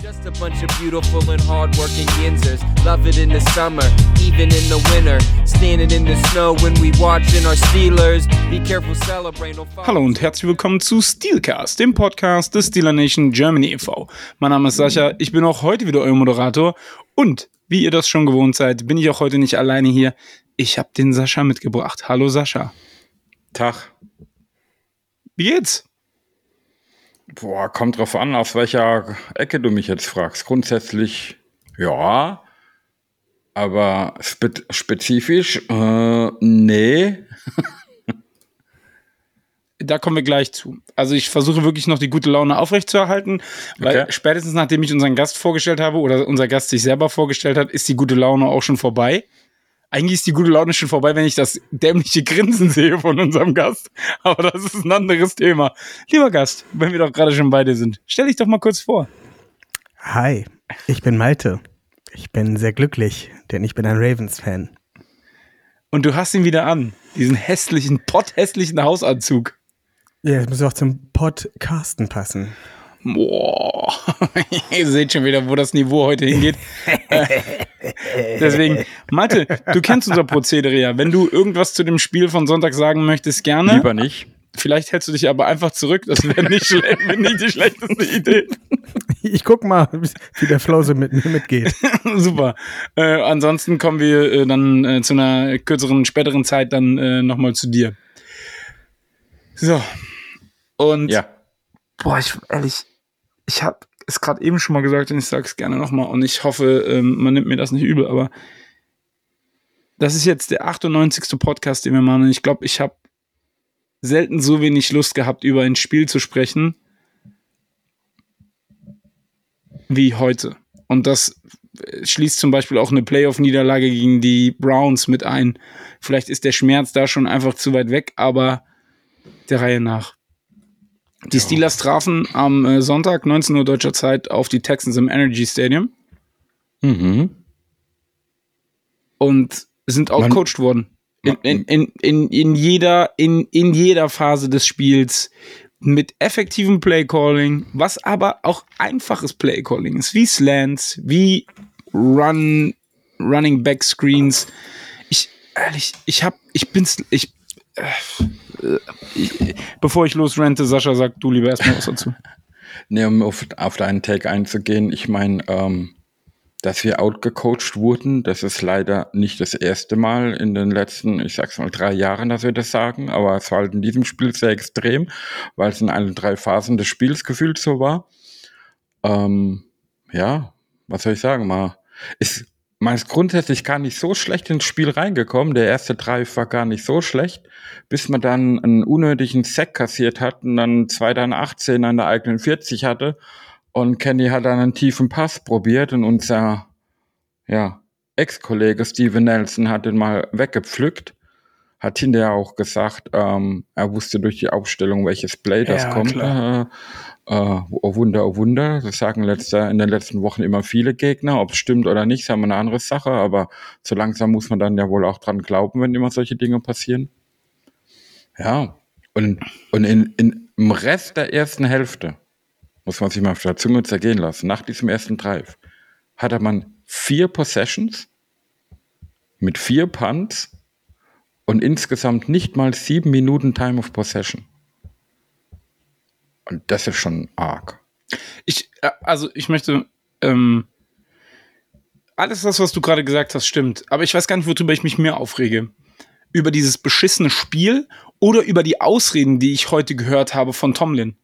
Just a bunch of beautiful and hardworking yinzers. Love it in the summer, even in the winter. Standing in the snow when we watching our Steelers. Be careful, celebrate. No Hallo und herzlich willkommen zu Steelcast, dem Podcast des Steeler Nation Germany e.V. Mein Name ist Sascha, ich bin auch heute wieder euer Moderator und wie ihr das schon gewohnt seid, bin ich auch heute nicht alleine hier. Ich habe den Sascha mitgebracht. Hallo Sascha. Tag. Wie geht's? Boah, kommt drauf an, auf welcher Ecke du mich jetzt fragst. Grundsätzlich ja, aber spe spezifisch äh, nee. da kommen wir gleich zu. Also ich versuche wirklich noch die gute Laune aufrechtzuerhalten, weil Okay. spätestens nachdem ich unseren Gast vorgestellt habe oder unser Gast sich selber vorgestellt hat, ist die gute Laune auch schon vorbei. Eigentlich ist die gute Laune schon vorbei, wenn ich das dämliche Grinsen sehe von unserem Gast. Aber das ist ein anderes Thema. Lieber Gast, wenn wir doch gerade schon bei dir sind, stell dich doch mal kurz vor. Hi, ich bin Malte. Ich bin sehr glücklich, denn ich bin ein Ravens-Fan. Und du hast ihn wieder an. Diesen hässlichen, potthässlichen Hausanzug. Ja, das muss auch zum Podcasten passen. Boah, ihr seht schon wieder, wo das Niveau heute hingeht. Äh, Deswegen, Malte, du kennst unser Prozedere ja. Wenn du irgendwas zu dem Spiel von Sonntag sagen möchtest, gerne. Lieber nicht. Vielleicht hältst du dich aber einfach zurück. Das wäre nicht, schlecht, wär nicht die schlechteste Idee. Ich guck mal, wie der Flow so mit mir mitgeht. Super. Äh, ansonsten kommen wir äh, dann äh, zu einer kürzeren, späteren Zeit dann äh, nochmal zu dir. So. Und Ja. Boah, ich ehrlich, ich habe es gerade eben schon mal gesagt und ich sage es gerne nochmal und ich hoffe, ähm, man nimmt mir das nicht übel, aber das ist jetzt der 98. Podcast, den wir machen und ich glaube, ich habe selten so wenig Lust gehabt, über ein Spiel zu sprechen wie heute. Und das äh, schließt zum Beispiel auch eine Playoff-Niederlage gegen die Browns mit ein. Vielleicht ist der Schmerz da schon einfach zu weit weg, aber der Reihe nach. Die Steelers trafen am äh, Sonntag, 19 Uhr deutscher Zeit, auf die Texans im Energy Stadium Mhm. und sind Man- outcoached worden. In, in, in, in, in, jeder, in, in jeder Phase des Spiels mit effektivem Playcalling, was aber auch einfaches Playcalling ist, wie Slants, wie Run, Running Back Screens. Ich, ehrlich, ich hab, ich bin's, ich, ich bevor ich losrente, Sascha, sag du lieber erstmal was dazu. Nee, um auf, auf deinen Take einzugehen, ich meine, ähm, dass wir outgecoacht wurden, das ist leider nicht das erste Mal in den letzten, ich sag's mal, drei Jahren, dass wir das sagen, aber es war halt in diesem Spiel sehr extrem, weil es in allen drei Phasen des Spiels gefühlt so war. Ähm, ja, was soll ich sagen, mal, ist, man ist grundsätzlich gar nicht so schlecht ins Spiel reingekommen. Der erste Drive war gar nicht so schlecht, bis man dann einen unnötigen Sack kassiert hat und dann 2 dann 18 an der eigenen 40 hatte. Und Kenny hat dann einen tiefen Pass probiert und unser ja, Ex-Kollege Steven Nelson hat den mal weggepflückt. Hat hinterher auch gesagt, ähm, er wusste durch die Aufstellung, welches Play das Ja, kommt. klar. Äh, äh, oh Wunder, oh Wunder. Das sagen letzter, in den letzten Wochen immer viele Gegner. Ob es stimmt oder nicht, ist ja immer eine andere Sache. Aber so langsam muss man dann ja wohl auch dran glauben, wenn immer solche Dinge passieren. Ja. Und, und in, in, im Rest der ersten Hälfte, muss man sich mal auf der Zunge zergehen lassen, nach diesem ersten Drive, hatte man vier Possessions mit vier Punts und insgesamt nicht mal sieben Minuten Time of Possession. Und das ist schon arg. Ich, äh, also ich möchte, ähm, alles das, was du gerade gesagt hast, stimmt. Aber ich weiß gar nicht, worüber ich mich mehr aufrege. Über dieses beschissene Spiel oder über die Ausreden, die ich heute gehört habe von Tomlin.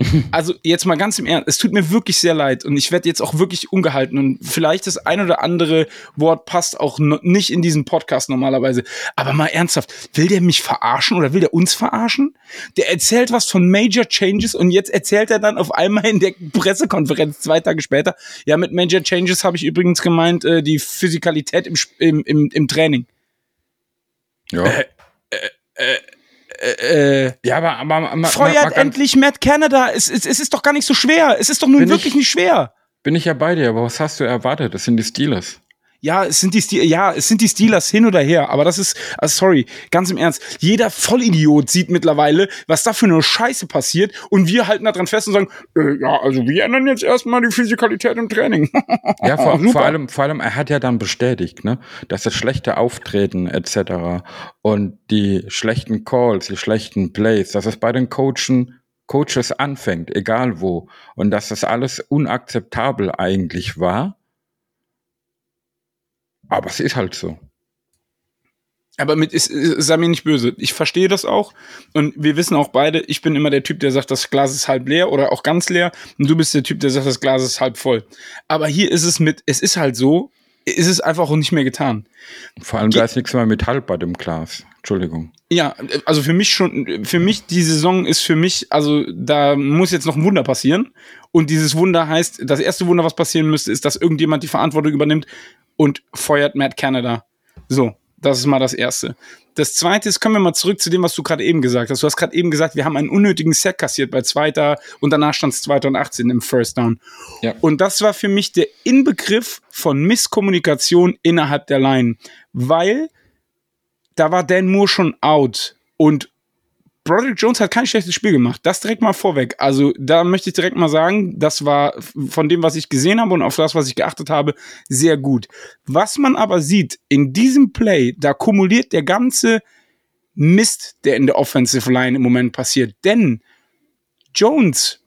Also jetzt mal ganz im Ernst, es tut mir wirklich sehr leid und ich werde jetzt auch wirklich ungehalten und vielleicht das ein oder andere Wort passt auch no nicht in diesen Podcast normalerweise. Aber mal ernsthaft, will der mich verarschen oder will der uns verarschen? Der erzählt was von Major Changes und jetzt erzählt er dann auf einmal in der Pressekonferenz zwei Tage später, ja, mit Major Changes habe ich übrigens gemeint, äh, die Physikalität im, im, im, im Training. Ja, Äh, ja aber, aber, aber feuert endlich Matt Canada. Es, es, es ist doch gar nicht so schwer. Es ist doch nun wirklich ich- nicht schwer. Bin ich ja bei dir, aber was hast du erwartet? Das sind die Steelers. Ja, es sind die Stil ja, es sind die Steelers hin oder her, aber das ist, also sorry, ganz im Ernst, jeder Vollidiot sieht mittlerweile, was da für eine Scheiße passiert und wir halten da dran fest und sagen, äh, ja, also wir ändern jetzt erstmal die Physikalität im Training. ja, vor, vor, allem, vor allem, er hat ja dann bestätigt, ne, dass das schlechte Auftreten etc. und die schlechten Calls, die schlechten Plays, dass es bei den Coachen Coaches anfängt, egal wo, und dass das alles unakzeptabel eigentlich war aber es ist halt so. Aber mit ist, sei mir nicht böse. Ich verstehe das auch. Und wir wissen auch beide, ich bin immer der Typ, der sagt, das Glas ist halb leer oder auch ganz leer. Und du bist der Typ, der sagt, das Glas ist halb voll. Aber hier ist es mit, es ist halt so, ist es einfach auch nicht mehr getan. Vor allem, da ist nichts mehr Metall bei dem Glas. Entschuldigung. Ja, also für mich schon, für mich, die Saison ist für mich, also da muss jetzt noch ein Wunder passieren. Und dieses Wunder heißt, das erste Wunder, was passieren müsste, ist, dass irgendjemand die Verantwortung übernimmt und feuert Matt Canada. So, das ist mal das Erste. Das Zweite ist, kommen wir mal zurück zu dem, was du gerade eben gesagt hast. Du hast gerade eben gesagt, wir haben einen unnötigen Sack kassiert bei Zweiter und danach stand es 2018 im First Down. Ja. Und das war für mich der Inbegriff von Misskommunikation innerhalb der Line, weil da war Dan Moore schon out und Broderick Jones hat kein schlechtes Spiel gemacht. Das direkt mal vorweg. Also da möchte ich direkt mal sagen, das war von dem, was ich gesehen habe und auf das, was ich geachtet habe, sehr gut. Was man aber sieht, in diesem Play, da kumuliert der ganze Mist, der in der Offensive Line im Moment passiert. Denn Jones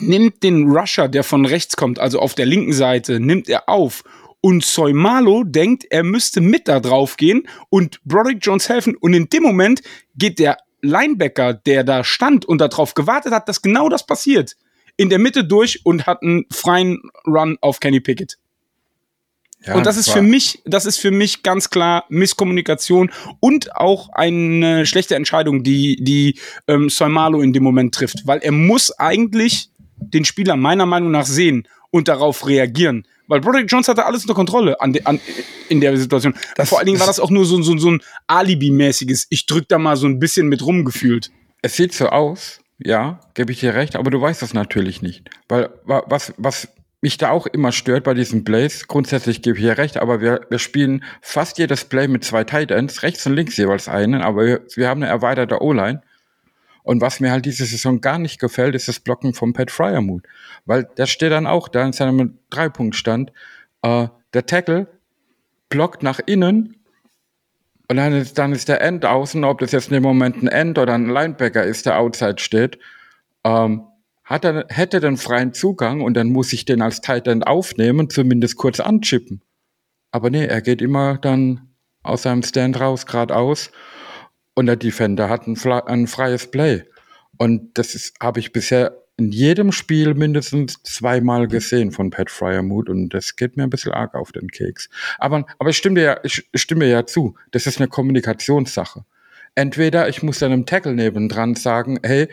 nimmt den Rusher, der von rechts kommt, also auf der linken Seite, nimmt er auf und Soimalo denkt, er müsste mit da drauf gehen und Broderick Jones helfen. Und in dem Moment geht der Linebacker, der da stand und darauf gewartet hat, dass genau das passiert, in der Mitte durch und hat einen freien Run auf Kenny Pickett. Ja, und das ist für mich, das ist für mich ganz klar Misskommunikation und auch eine schlechte Entscheidung, die die ähm, Soimalo in dem Moment trifft, weil er muss eigentlich den Spieler meiner Meinung nach sehen und darauf reagieren. Weil Broderick Jones hatte alles unter Kontrolle an de, an, in der Situation. Das, Vor allen Dingen war das auch nur so, so, so ein Alibi-mäßiges, ich drück da mal so ein bisschen mit rumgefühlt. Es sieht so aus, ja, gebe ich dir recht, aber du weißt das natürlich nicht. Weil was, was mich da auch immer stört bei diesen Plays, grundsätzlich gebe ich dir recht, aber wir, wir spielen fast jedes Play mit zwei Tight Ends, rechts und links jeweils einen, aber wir, wir haben eine erweiterte O-Line. Und was mir halt diese Saison gar nicht gefällt, ist das Blocken von Pat Fryermuth. Weil der steht dann auch da in seinem Dreipunktstand. Äh, der Tackle blockt nach innen und dann ist, dann ist der End außen, ob das jetzt in dem Moment ein End oder ein Linebacker ist, der outside steht, ähm, hat er, hätte den freien Zugang und dann muss ich den als Tight End aufnehmen, zumindest kurz anchippen. Aber nee, er geht immer dann aus seinem Stand raus, geradeaus und der Defender hat ein, ein freies Play. Und das habe ich bisher in jedem Spiel mindestens zweimal gesehen von Pat Fryermuth und das geht mir ein bisschen arg auf den Keks. Aber, aber ich stimme dir ja, ich, stimme ja zu. Das ist eine Kommunikationssache. Entweder ich muss einem Tackle nebendran sagen, hey,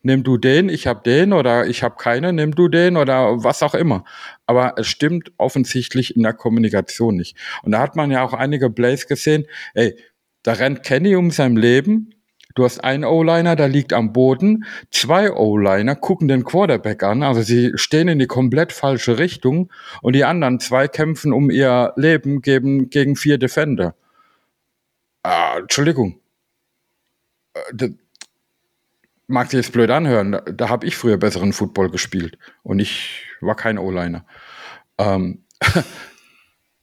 nimm du den, ich hab den oder ich hab keine, nimm du den oder was auch immer. Aber es stimmt offensichtlich in der Kommunikation nicht. Und da hat man ja auch einige Plays gesehen, ey, da rennt Kenny um sein Leben. Du hast einen O-Liner, der liegt am Boden. Zwei O-Liner gucken den Quarterback an. Also sie stehen in die komplett falsche Richtung. Und die anderen zwei kämpfen um ihr Leben geben, gegen vier Defender. Ah, Entschuldigung. Äh, das mag sich jetzt blöd anhören. Da, da habe ich früher besseren Football gespielt. Und ich war kein O-Liner. Ähm,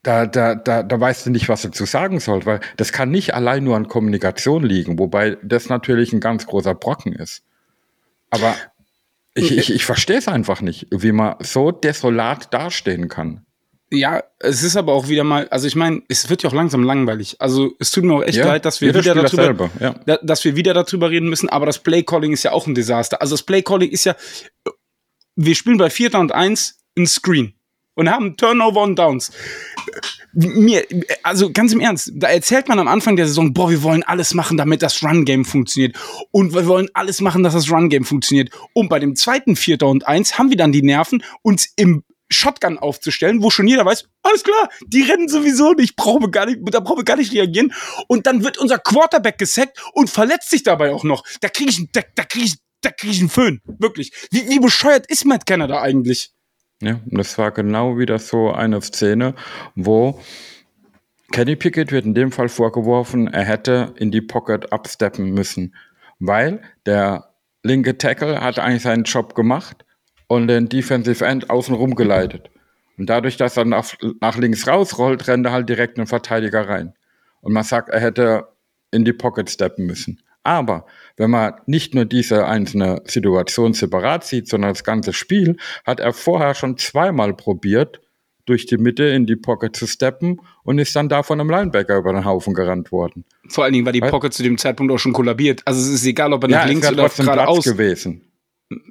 da, da, da, da weißt du nicht, was du zu sagen sollst, weil das kann nicht allein nur an Kommunikation liegen, wobei das natürlich ein ganz großer Brocken ist. Aber ich, ich, ich verstehe es einfach nicht, wie man so desolat dastehen kann. Ja, es ist aber auch wieder mal, also ich meine, es wird ja auch langsam langweilig. Also es tut mir auch echt ja, leid, dass wir wieder darüber, selber, ja. dass wir wieder darüber reden müssen, aber das Playcalling ist ja auch ein Desaster. Also das Playcalling ist ja, wir spielen bei Vierter und Eins ein Screen und haben Turnover und Downs. Mir, also ganz im Ernst, da erzählt man am Anfang der Saison, boah, wir wollen alles machen, damit das Run-Game funktioniert. Und wir wollen alles machen, dass das Run-Game funktioniert. Und bei dem zweiten Vierter und Eins haben wir dann die Nerven, uns im Shotgun aufzustellen, wo schon jeder weiß, alles klar, die rennen sowieso nicht, brauchen gar nicht, da brauchen wir gar nicht reagieren. Und dann wird unser Quarterback gesackt und verletzt sich dabei auch noch. Da kriege ich, da, da krieg ich, krieg ich einen Föhn. Wirklich. Wie, wie bescheuert ist Matt Canada eigentlich? Ja, und das war genau wieder so eine Szene, wo Kenny Pickett wird in dem Fall vorgeworfen, er hätte in die Pocket absteppen müssen, weil der linke Tackle hat eigentlich seinen Job gemacht und den Defensive End außen rumgeleitet. Und dadurch, dass er nach, nach links rausrollt, rennt er halt direkt einen Verteidiger rein. Und man sagt, er hätte in die Pocket steppen müssen. Aber wenn man nicht nur diese einzelne Situation separat sieht, sondern das ganze Spiel, hat er vorher schon zweimal probiert, durch die Mitte in die Pocket zu steppen und ist dann da von einem Linebacker über den Haufen gerannt worden. Vor allen Dingen war die Pocket zu dem Zeitpunkt auch schon kollabiert. Also es ist egal, ob er nach ja, links oder geradeaus gewesen.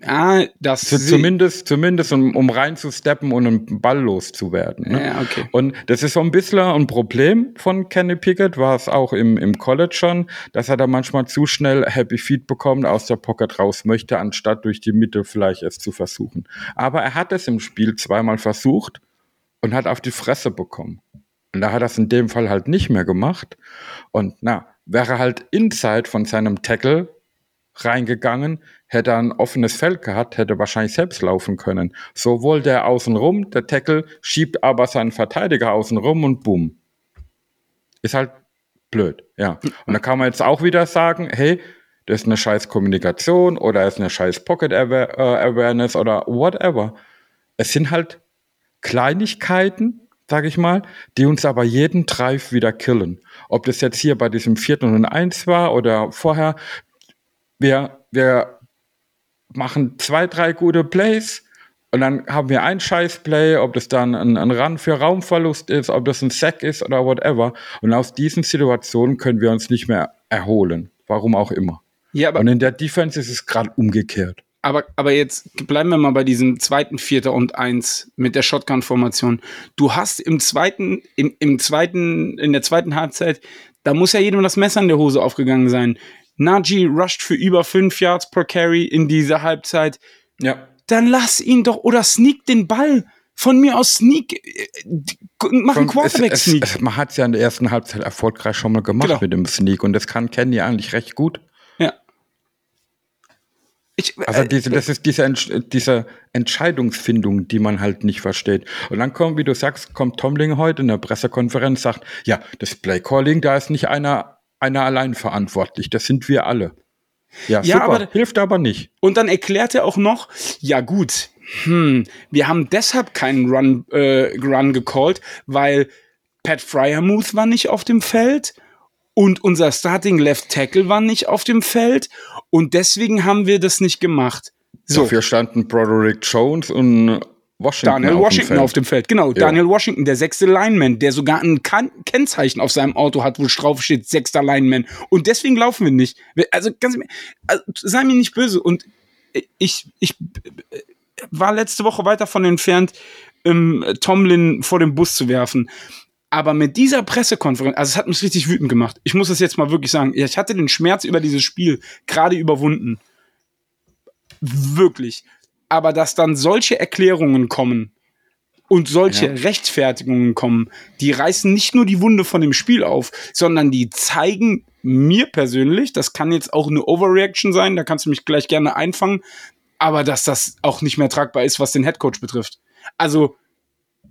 Ah, das zu, zumindest, zumindest um, um rein zu steppen und einen Ball loszuwerden. Ne? Ja, okay. Und das ist so ein bisschen ein Problem von Kenny Pickett, war es auch im, im College schon, dass er da manchmal zu schnell Happy Feet bekommt, aus der Pocket raus möchte, anstatt durch die Mitte vielleicht es zu versuchen. Aber er hat es im Spiel zweimal versucht und hat auf die Fresse bekommen. Und da hat er es in dem Fall halt nicht mehr gemacht. Und na, wäre halt inside von seinem Tackle reingegangen, hätte er ein offenes Feld gehabt, hätte wahrscheinlich selbst laufen können. Sowohl der außenrum, der Tackle, schiebt aber seinen Verteidiger außenrum und boom. Ist halt blöd, ja. Und da kann man jetzt auch wieder sagen, hey, das ist eine scheiß Kommunikation oder ist eine scheiß Pocket Awareness oder whatever. Es sind halt Kleinigkeiten, sag ich mal, die uns aber jeden Drive wieder killen. Ob das jetzt hier bei diesem vierten und eins war oder vorher, wir, wir machen zwei, drei gute Plays und dann haben wir ein Scheiß-Play, ob das dann ein, ein Run für Raumverlust ist, ob das ein Sack ist oder whatever. Und aus diesen Situationen können wir uns nicht mehr erholen. Warum auch immer. Ja, aber und in der Defense ist es gerade umgekehrt. Aber, aber jetzt bleiben wir mal bei diesem zweiten Vierter und eins mit der Shotgun-Formation. Du hast im zweiten, im, im zweiten, in der zweiten Halbzeit, da muss ja jedem das Messer in der Hose aufgegangen sein. Najee rusht für über fünf Yards per Carry in dieser Halbzeit. Ja. Dann lass ihn doch oder sneak den Ball. Von mir aus sneak, äh, mach einen Quarterback-Sneak. Man hat es ja in der ersten Halbzeit erfolgreich schon mal gemacht genau. mit dem Sneak und das kann Kenny eigentlich recht gut. Ja. Ich, also äh, diese, das ist diese, diese Entscheidungsfindung, die man halt nicht versteht. Und dann kommt, wie du sagst, kommt Tomling heute in der Pressekonferenz, sagt, ja, das Playcalling, da ist nicht einer, einer allein verantwortlich, das sind wir alle. Ja, ja super, aber, hilft aber nicht. Und dann erklärt er auch noch, ja gut, hm, wir haben deshalb keinen Run, äh, Run gecallt, weil Pat Fryermuth war nicht auf dem Feld und unser Starting Left Tackle war nicht auf dem Feld und deswegen haben wir das nicht gemacht. So. Dafür standen Broderick Jones und Washington Daniel auf Washington dem auf dem Feld. Genau, ja. Daniel Washington, der sechste Lineman, der sogar ein kan Kennzeichen auf seinem Auto hat, wo drauf steht, sechster Lineman. Und deswegen laufen wir nicht. Also, ganz, also sei mir nicht böse. Und ich, ich war letzte Woche weit davon entfernt, ähm, Tomlin vor den Bus zu werfen. Aber mit dieser Pressekonferenz, also es hat mich richtig wütend gemacht. Ich muss das jetzt mal wirklich sagen. Ich hatte den Schmerz über dieses Spiel gerade überwunden. Wirklich. Aber dass dann solche Erklärungen kommen und solche ja. Rechtfertigungen kommen, die reißen nicht nur die Wunde von dem Spiel auf, sondern die zeigen mir persönlich, das kann jetzt auch eine Overreaction sein, da kannst du mich gleich gerne einfangen, aber dass das auch nicht mehr tragbar ist, was den Headcoach betrifft. Also,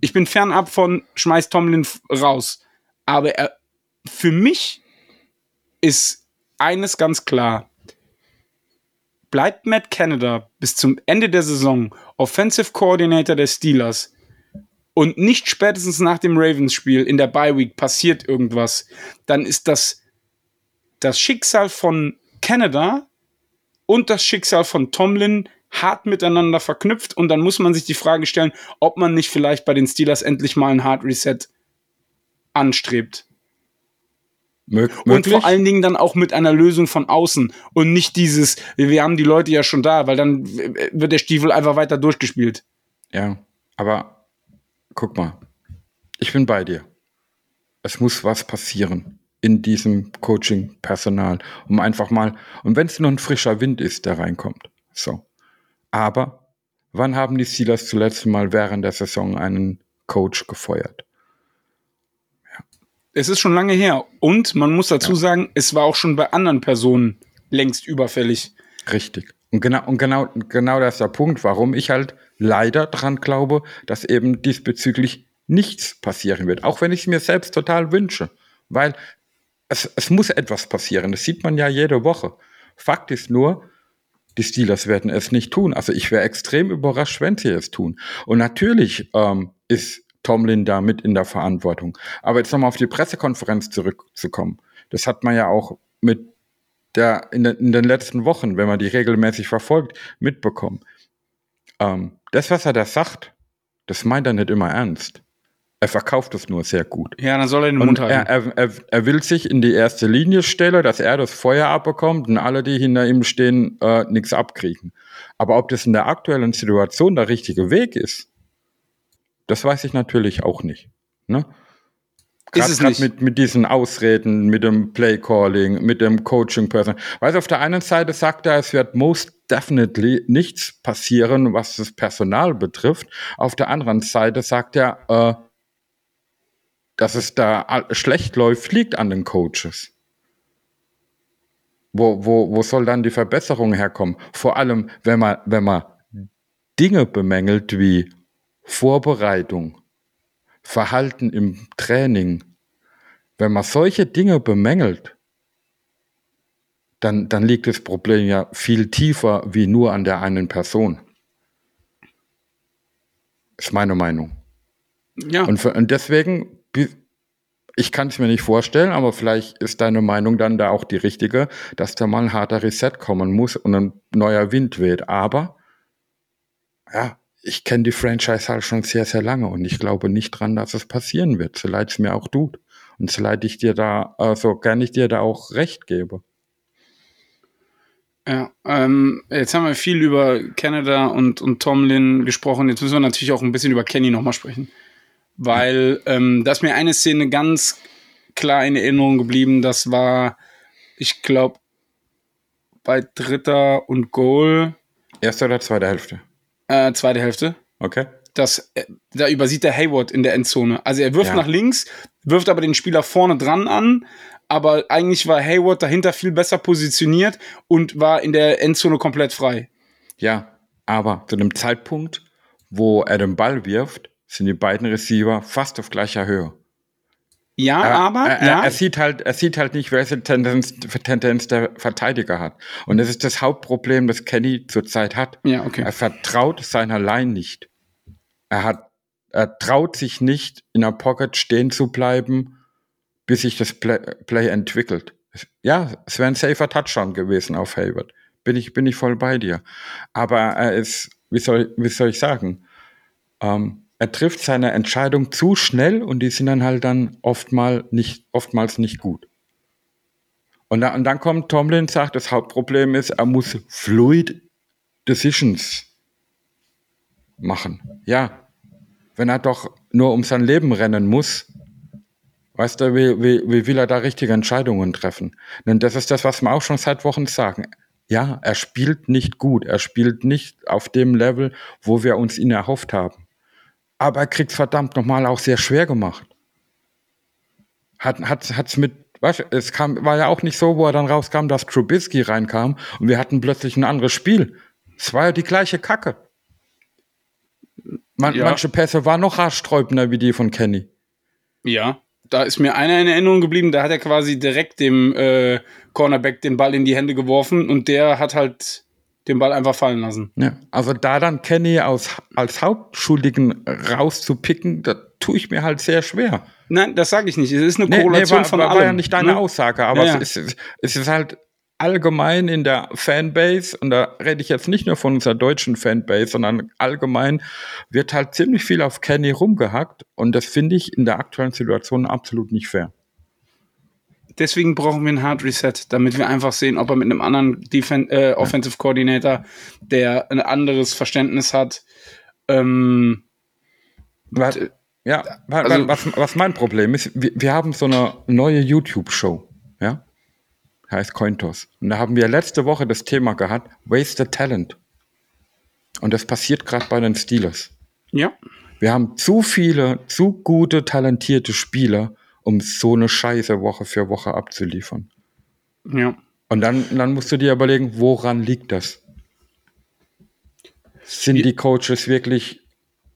ich bin fernab von schmeiß Tomlin raus, aber er, für mich ist eines ganz klar. Bleibt Matt Canada bis zum Ende der Saison Offensive Coordinator der Steelers. Und nicht spätestens nach dem Ravens-Spiel in der Bye Week passiert irgendwas, dann ist das das Schicksal von Canada und das Schicksal von Tomlin hart miteinander verknüpft. Und dann muss man sich die Frage stellen, ob man nicht vielleicht bei den Steelers endlich mal ein Hard Reset anstrebt. Mö und vor allen Dingen dann auch mit einer Lösung von außen und nicht dieses, wir haben die Leute ja schon da, weil dann wird der Stiefel einfach weiter durchgespielt. Ja, aber guck mal, ich bin bei dir. Es muss was passieren in diesem Coaching-Personal, um einfach mal, und wenn es nur ein frischer Wind ist, der reinkommt. So. Aber wann haben die Steelers zuletzt mal während der Saison einen Coach gefeuert? Es ist schon lange her. Und man muss dazu ja. sagen, es war auch schon bei anderen Personen längst überfällig. Richtig. Und genau, und genau, genau das ist der Punkt, warum ich halt leider dran glaube, dass eben diesbezüglich nichts passieren wird. Auch wenn ich es mir selbst total wünsche. Weil es, es muss etwas passieren. Das sieht man ja jede Woche. Fakt ist nur, die Steelers werden es nicht tun. Also ich wäre extrem überrascht, wenn sie es tun. Und natürlich ähm, ist Tomlin da mit in der Verantwortung. Aber jetzt nochmal auf die Pressekonferenz zurückzukommen. Das hat man ja auch mit der in, de, in den letzten Wochen, wenn man die regelmäßig verfolgt, mitbekommen. Ähm, das, was er da sagt, das meint er nicht immer ernst. Er verkauft es nur sehr gut. Ja, dann soll er den Mund halten. Er, er, er, will sich in die erste Linie stellen, dass er das Feuer abbekommt und alle, die hinter ihm stehen, äh, nichts abkriegen. Aber ob das in der aktuellen Situation der richtige Weg ist, das weiß ich natürlich auch nicht. Ne? Ist es Mit, mit diesen Ausreden, mit dem Playcalling, mit dem Coaching-Person. Weil auf der einen Seite sagt er, es wird most definitely nichts passieren, was das Personal betrifft. Auf der anderen Seite sagt er, äh, dass es da schlecht läuft, liegt an den Coaches. Wo, wo, wo soll dann die Verbesserung herkommen? Vor allem, wenn man, wenn man Dinge bemängelt wie Vorbereitung, Verhalten im Training, wenn man solche Dinge bemängelt, dann, dann liegt das Problem ja viel tiefer wie nur an der einen Person. Ist meine Meinung. Ja. Und, für, und deswegen, ich kann es mir nicht vorstellen, aber vielleicht ist deine Meinung dann da auch die richtige, dass da mal ein harter Reset kommen muss und ein neuer Wind weht. Aber, ja, ich kenne die Franchise halt schon sehr, sehr lange und ich glaube nicht dran, dass es passieren wird, so leid es mir auch tut. Und so leid ich dir da, so also gern ich dir da auch recht gebe. Ja, ähm, jetzt haben wir viel über Canada und, und Tomlin gesprochen. Jetzt müssen wir natürlich auch ein bisschen über Kenny nochmal sprechen. Weil ähm, da ist mir eine Szene ganz klar in Erinnerung geblieben. Das war, ich glaube, bei Dritter und Goal. Erste oder zweite Hälfte? Äh, zweite Hälfte. Okay. Das, äh, da übersieht der Hayward in der Endzone. Also er wirft ja. nach links, wirft aber den Spieler vorne dran an, aber eigentlich war Hayward dahinter viel besser positioniert und war in der Endzone komplett frei. Ja, aber zu dem Zeitpunkt, wo er den Ball wirft, sind die beiden Receiver fast auf gleicher Höhe. Ja, er, aber er, ja. Er, sieht halt, er sieht halt nicht, welche Tendenz, Tendenz der Verteidiger hat. Und das ist das Hauptproblem, das Kenny zurzeit hat. Ja, okay. Er vertraut seiner Line nicht. Er hat, er traut sich nicht, in der Pocket stehen zu bleiben, bis sich das Play, Play entwickelt. Ja, es wäre ein safer Touchdown gewesen auf Hayward. Bin ich, bin ich voll bei dir. Aber er ist, wie soll, wie soll ich sagen, ähm, er trifft seine Entscheidung zu schnell und die sind dann halt dann oftmal nicht, oftmals nicht gut. Und, da, und dann kommt Tomlin und sagt, das Hauptproblem ist, er muss fluid Decisions machen. Ja, wenn er doch nur um sein Leben rennen muss, weißt du, wie, wie, wie will er da richtige Entscheidungen treffen? Denn das ist das, was wir auch schon seit Wochen sagen. Ja, er spielt nicht gut, er spielt nicht auf dem Level, wo wir uns ihn erhofft haben aber er kriegt verdammt nochmal auch sehr schwer gemacht. Hat, hat, hat's mit, weißt, es kam, war ja auch nicht so, wo er dann rauskam, dass Trubisky reinkam und wir hatten plötzlich ein anderes Spiel. Es war ja die gleiche Kacke. Man, ja. Manche Pässe waren noch haarsträubender wie die von Kenny. Ja, da ist mir einer in Erinnerung geblieben, da hat er quasi direkt dem äh, Cornerback den Ball in die Hände geworfen und der hat halt den Ball einfach fallen lassen. Ja, also da dann Kenny aus, als Hauptschuldigen rauszupicken, da tue ich mir halt sehr schwer. Nein, das sage ich nicht. Es ist eine nee, Korrelation nee, war, von war, allem. war ja nicht deine ne? Aussage, aber ja, ja. Es, ist, es ist halt allgemein in der Fanbase, und da rede ich jetzt nicht nur von unserer deutschen Fanbase, sondern allgemein wird halt ziemlich viel auf Kenny rumgehackt und das finde ich in der aktuellen Situation absolut nicht fair. Deswegen brauchen wir ein Hard Reset, damit wir einfach sehen, ob er mit einem anderen Defen äh, Offensive Coordinator, der ein anderes Verständnis hat, ähm, was, ja, also, was, was mein Problem ist, wir, wir haben so eine neue YouTube-Show, ja, heißt Cointos. Und da haben wir letzte Woche das Thema gehabt, Wasted Talent. Und das passiert gerade bei den Steelers. Ja. Wir haben zu viele, zu gute, talentierte Spieler, um so eine Scheiße Woche für Woche abzuliefern. Ja. Und dann, dann musst du dir überlegen, woran liegt das? sind die Coaches wirklich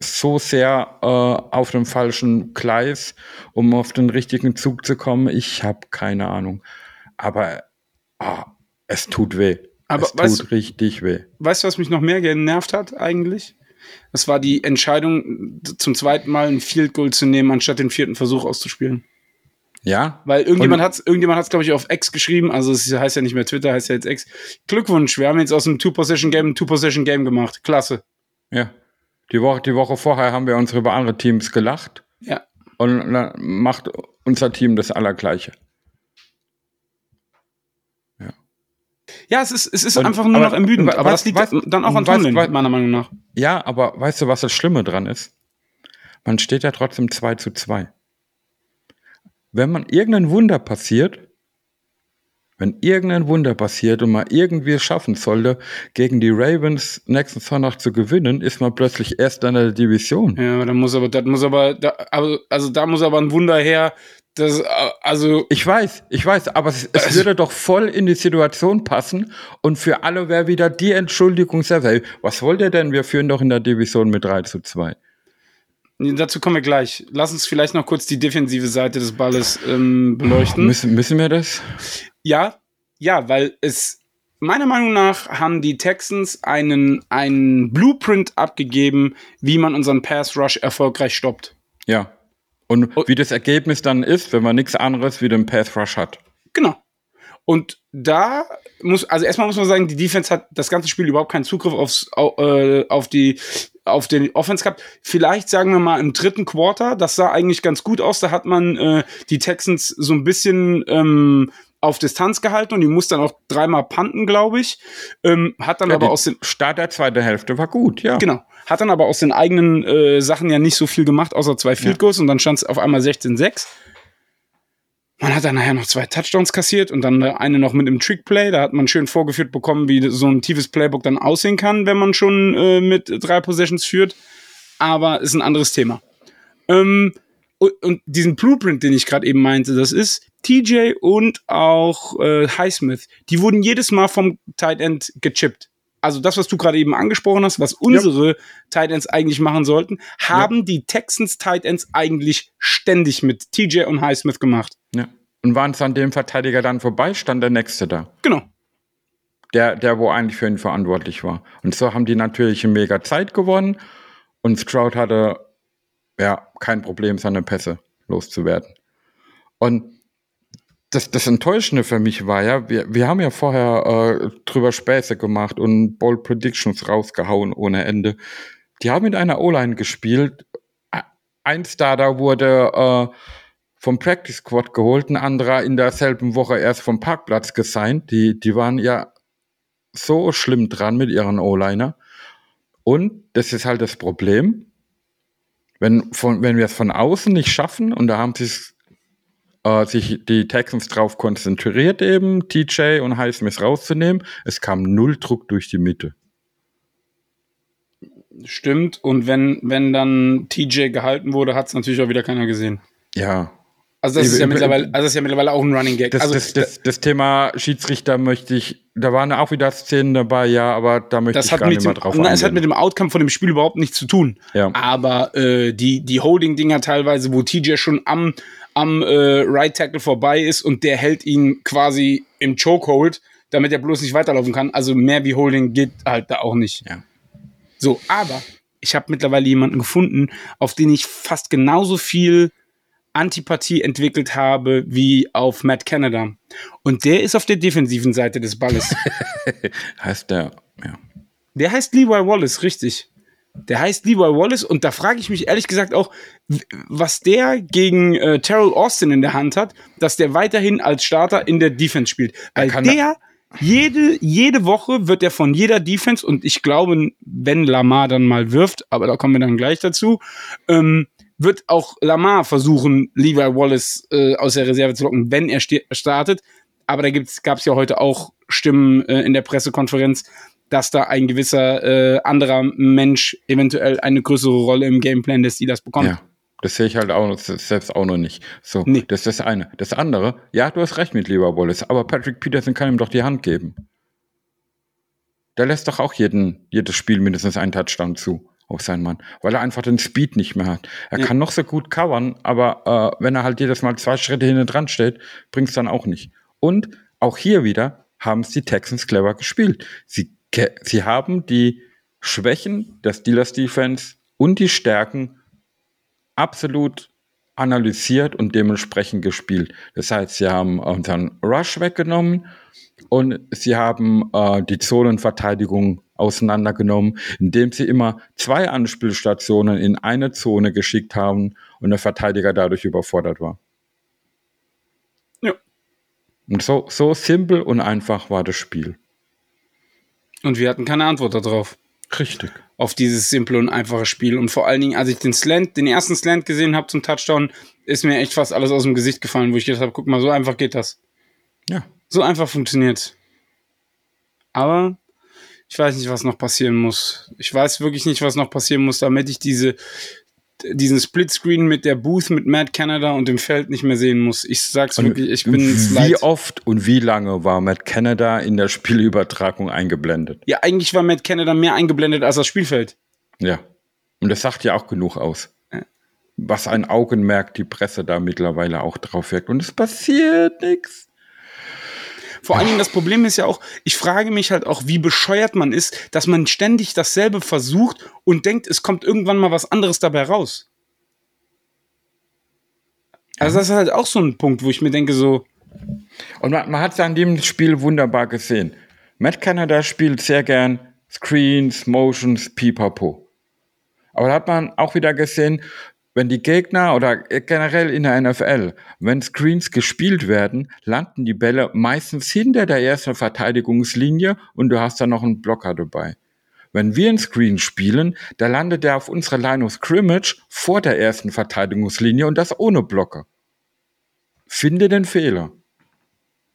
so sehr äh, auf dem falschen Gleis, um auf den richtigen Zug zu kommen? Ich habe keine Ahnung. Aber ah, es tut weh. Aber es weißt- tut richtig weh. Weißt du, was mich noch mehr genervt hat eigentlich? Das war die Entscheidung, zum zweiten Mal ein Field Goal zu nehmen, anstatt den vierten Versuch auszuspielen. Ja, Weil irgendjemand hat es, irgendjemand hat's, glaube ich, auf X geschrieben, also es heißt ja nicht mehr Twitter, heißt ja jetzt X. Glückwunsch, wir haben jetzt aus einem Two-Position-Game ein Two-Position-Game gemacht. Klasse. ja. Die Woche, die Woche vorher haben wir uns über andere Teams gelacht Ja. und dann macht unser Team das Allergleiche. Ja, es ist, es ist Und- einfach nur aber- noch ermüdend, aber was- das liegt was- dann auch an was- meiner Meinung nach. Ja, aber weißt du, was das Schlimme dran ist? Man steht ja trotzdem 2 zu 2. Wenn man irgendein Wunder passiert, wenn irgendein Wunder passiert und man irgendwie es schaffen sollte, gegen die Ravens nächsten Sonntag zu gewinnen, ist man plötzlich Erster in der Division. Ja, aber da muss aber, das muss aber, da, also da muss aber ein Wunder her, das, also, Ich weiß, ich weiß, aber es, es würde doch voll in die Situation passen und für alle wäre wieder die Entschuldigung sehr, hey, was wollt ihr denn? Wir führen doch in der Division mit 3 zu 2. dazu kommen wir gleich. Lass uns vielleicht noch kurz die defensive Seite des Balles ähm, beleuchten. Müssen, müssen wir das? Ja, ja, weil es meiner Meinung nach haben die Texans einen, einen Blueprint abgegeben, wie man unseren Pass Rush erfolgreich stoppt. Ja. Und Und- wie das Ergebnis dann ist, wenn man nichts anderes wie den Pass Rush hat. Genau. Und da muss, also erstmal muss man sagen, die Defense hat das ganze Spiel überhaupt keinen Zugriff aufs, au- äh, auf die, auf den Offense gehabt. Vielleicht sagen wir mal im dritten Quarter, das sah eigentlich ganz gut aus. Da hat man äh, die Texans so ein bisschen ähm, auf Distanz gehalten und die muss dann auch dreimal panten, glaube ich. Ähm, hat dann Ja, aber aus den Start der zweiten Hälfte war gut, ja. Genau. Hat dann aber aus den eigenen äh, Sachen ja nicht so viel gemacht, außer zwei Field Goals und dann stand es auf einmal 16-6. Man hat dann nachher noch zwei Touchdowns kassiert und dann der eine noch mit einem Trick-Play. Da hat man schön vorgeführt bekommen, wie so ein tiefes Playbook dann aussehen kann, wenn man schon äh, mit drei Possessions führt. Aber ist ein anderes Thema. Ähm, und, und diesen Blueprint, den ich gerade eben meinte, das ist TJ und auch äh, Highsmith. Die wurden jedes Mal vom Tight End gechippt. Also das, was du gerade eben angesprochen hast, was unsere Tight Ends eigentlich machen sollten, haben die Texans Tight Ends eigentlich ständig mit TJ und Highsmith gemacht. ja. Und waren es an dem Verteidiger dann vorbei, stand der Nächste da. Genau. Der, der, wo eigentlich für ihn verantwortlich war. Und so haben die natürlich eine mega Zeit gewonnen. Und Stroud hatte ja kein Problem, seine Pässe loszuwerden. Und das, das Enttäuschende für mich war ja, wir, wir haben ja vorher äh, drüber Späße gemacht und Bold Predictions rausgehauen ohne Ende. Die haben mit einer O-Line gespielt. Ein Starter wurde äh, vom Practice Squad geholt, ein anderer in derselben Woche erst vom Parkplatz gesigned. Die, die waren ja so schlimm dran mit ihren O-Liner. Und das ist halt das Problem. Wenn, von, wenn wir es von außen nicht schaffen, und da haben sich, äh, sich die Texans drauf konzentriert, eben TJ und Highsmith rauszunehmen, es kam null Druck durch die Mitte. Stimmt. Und wenn, wenn dann TJ gehalten wurde, hat es natürlich auch wieder keiner gesehen. Ja. Also das ist ja mittlerweile, also das ist ja mittlerweile auch ein Running Gag. Das, also das, das, das Thema Schiedsrichter möchte ich, da waren auch wieder Szenen dabei, ja, aber da möchte das ich hat, gar mit nicht mehr drauf nein, es hat mit dem Outcome von dem Spiel überhaupt nichts zu tun. Ja. Aber äh, die, die Holding-Dinger teilweise, wo TJ schon am, am äh, Right Tackle vorbei ist und der hält ihn quasi im Chokehold, damit er bloß nicht weiterlaufen kann. Also mehr wie Holding geht halt da auch nicht. Ja. So, aber ich habe mittlerweile jemanden gefunden, auf den ich fast genauso viel Antipathie entwickelt habe wie auf Matt Canada. Und der ist auf der defensiven Seite des Balles. heißt der, ja. Der heißt Levi Wallace, richtig. Der heißt Levi Wallace und da frage ich mich ehrlich gesagt auch, was der gegen äh, Terrell Austin in der Hand hat, dass der weiterhin als Starter in der Defense spielt. Weil der, jede, jede Woche wird er von jeder Defense und ich glaube, wenn Lamar dann mal wirft, aber da kommen wir dann gleich dazu, ähm, wird auch Lamar versuchen, Levi Wallace äh, aus der Reserve zu locken, wenn er startet. Aber da gab es ja heute auch Stimmen äh, in der Pressekonferenz, dass da ein gewisser äh, anderer Mensch eventuell eine größere Rolle im Gameplan des Steelers bekommt. Ja, das sehe ich halt auch selbst auch noch nicht. So, Nee. das ist das eine. Das andere, ja, du hast recht mit lieber Wallace, aber Patrick Peterson kann ihm doch die Hand geben. der lässt doch auch jeden, jedes Spiel mindestens einen Touchdown zu auf seinen Mann, weil er einfach den Speed nicht mehr hat. Er Ja. kann noch so gut covern, aber äh, wenn er halt jedes Mal zwei Schritte hinten dran steht, bringt's dann auch nicht. Und auch hier wieder haben es die Texans clever gespielt. Sie, sie haben die Schwächen der Steelers Defense und die Stärken absolut analysiert und dementsprechend gespielt. Das heißt, sie haben unseren Rush weggenommen und sie haben äh, die Zonenverteidigung auseinandergenommen, indem sie immer zwei Anspielstationen in eine Zone geschickt haben und der Verteidiger dadurch überfordert war. Ja. Und so, so simpel und einfach war das Spiel. Und wir hatten keine Antwort darauf. Richtig. Auf dieses simple und einfache Spiel. Und vor allen Dingen, als ich den Slant, den ersten Slant gesehen habe zum Touchdown, ist mir echt fast alles aus dem Gesicht gefallen, wo ich gedacht habe, guck mal, so einfach geht das. Ja. So einfach funktioniert. Aber ich weiß nicht, was noch passieren muss. Ich weiß wirklich nicht, was noch passieren muss, damit ich diese, diesen Splitscreen mit der Booth mit Matt Canada und dem Feld nicht mehr sehen muss. Ich sag's Und wirklich, ich bin wie leid. oft und wie lange war Matt Canada in der Spielübertragung eingeblendet? Ja, eigentlich war Matt Canada mehr eingeblendet als das Spielfeld. Ja. Und das sagt ja auch genug aus. Ja. Was ein Augenmerk die Presse da mittlerweile auch drauf wirkt. Und es passiert nichts. Vor allen Dingen das Problem ist ja auch, ich frage mich halt auch, wie bescheuert man ist, dass man ständig dasselbe versucht und denkt, es kommt irgendwann mal was anderes dabei raus. Also das ist halt auch so ein Punkt, wo ich mir denke so, Und man, man hat es an dem Spiel wunderbar gesehen. Matt Canada spielt sehr gern Screens, Motions, Pipapo. Aber da hat man auch wieder gesehen, wenn die Gegner oder generell in der NFL, wenn Screens gespielt werden, landen die Bälle meistens hinter der ersten Verteidigungslinie und du hast dann noch einen Blocker dabei. Wenn wir einen Screen spielen, da landet er auf unserer Line of Scrimmage vor der ersten Verteidigungslinie und das ohne Blocker. Finde den Fehler.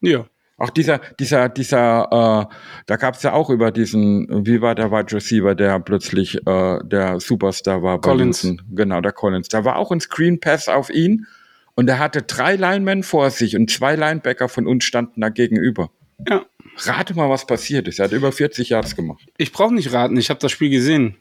ja, Auch dieser, dieser, dieser, äh, da gab es ja auch über diesen, wie war der Wide Receiver, der plötzlich äh, der Superstar war bei Collins. Houston. Genau, der Collins. Da war auch ein Screen Pass auf ihn und er hatte drei Linemen vor sich und zwei Linebacker von uns standen da gegenüber. ja. Rate mal, was passiert ist. Er hat über 40 Yards gemacht. Ich brauche nicht raten, ich habe das Spiel gesehen.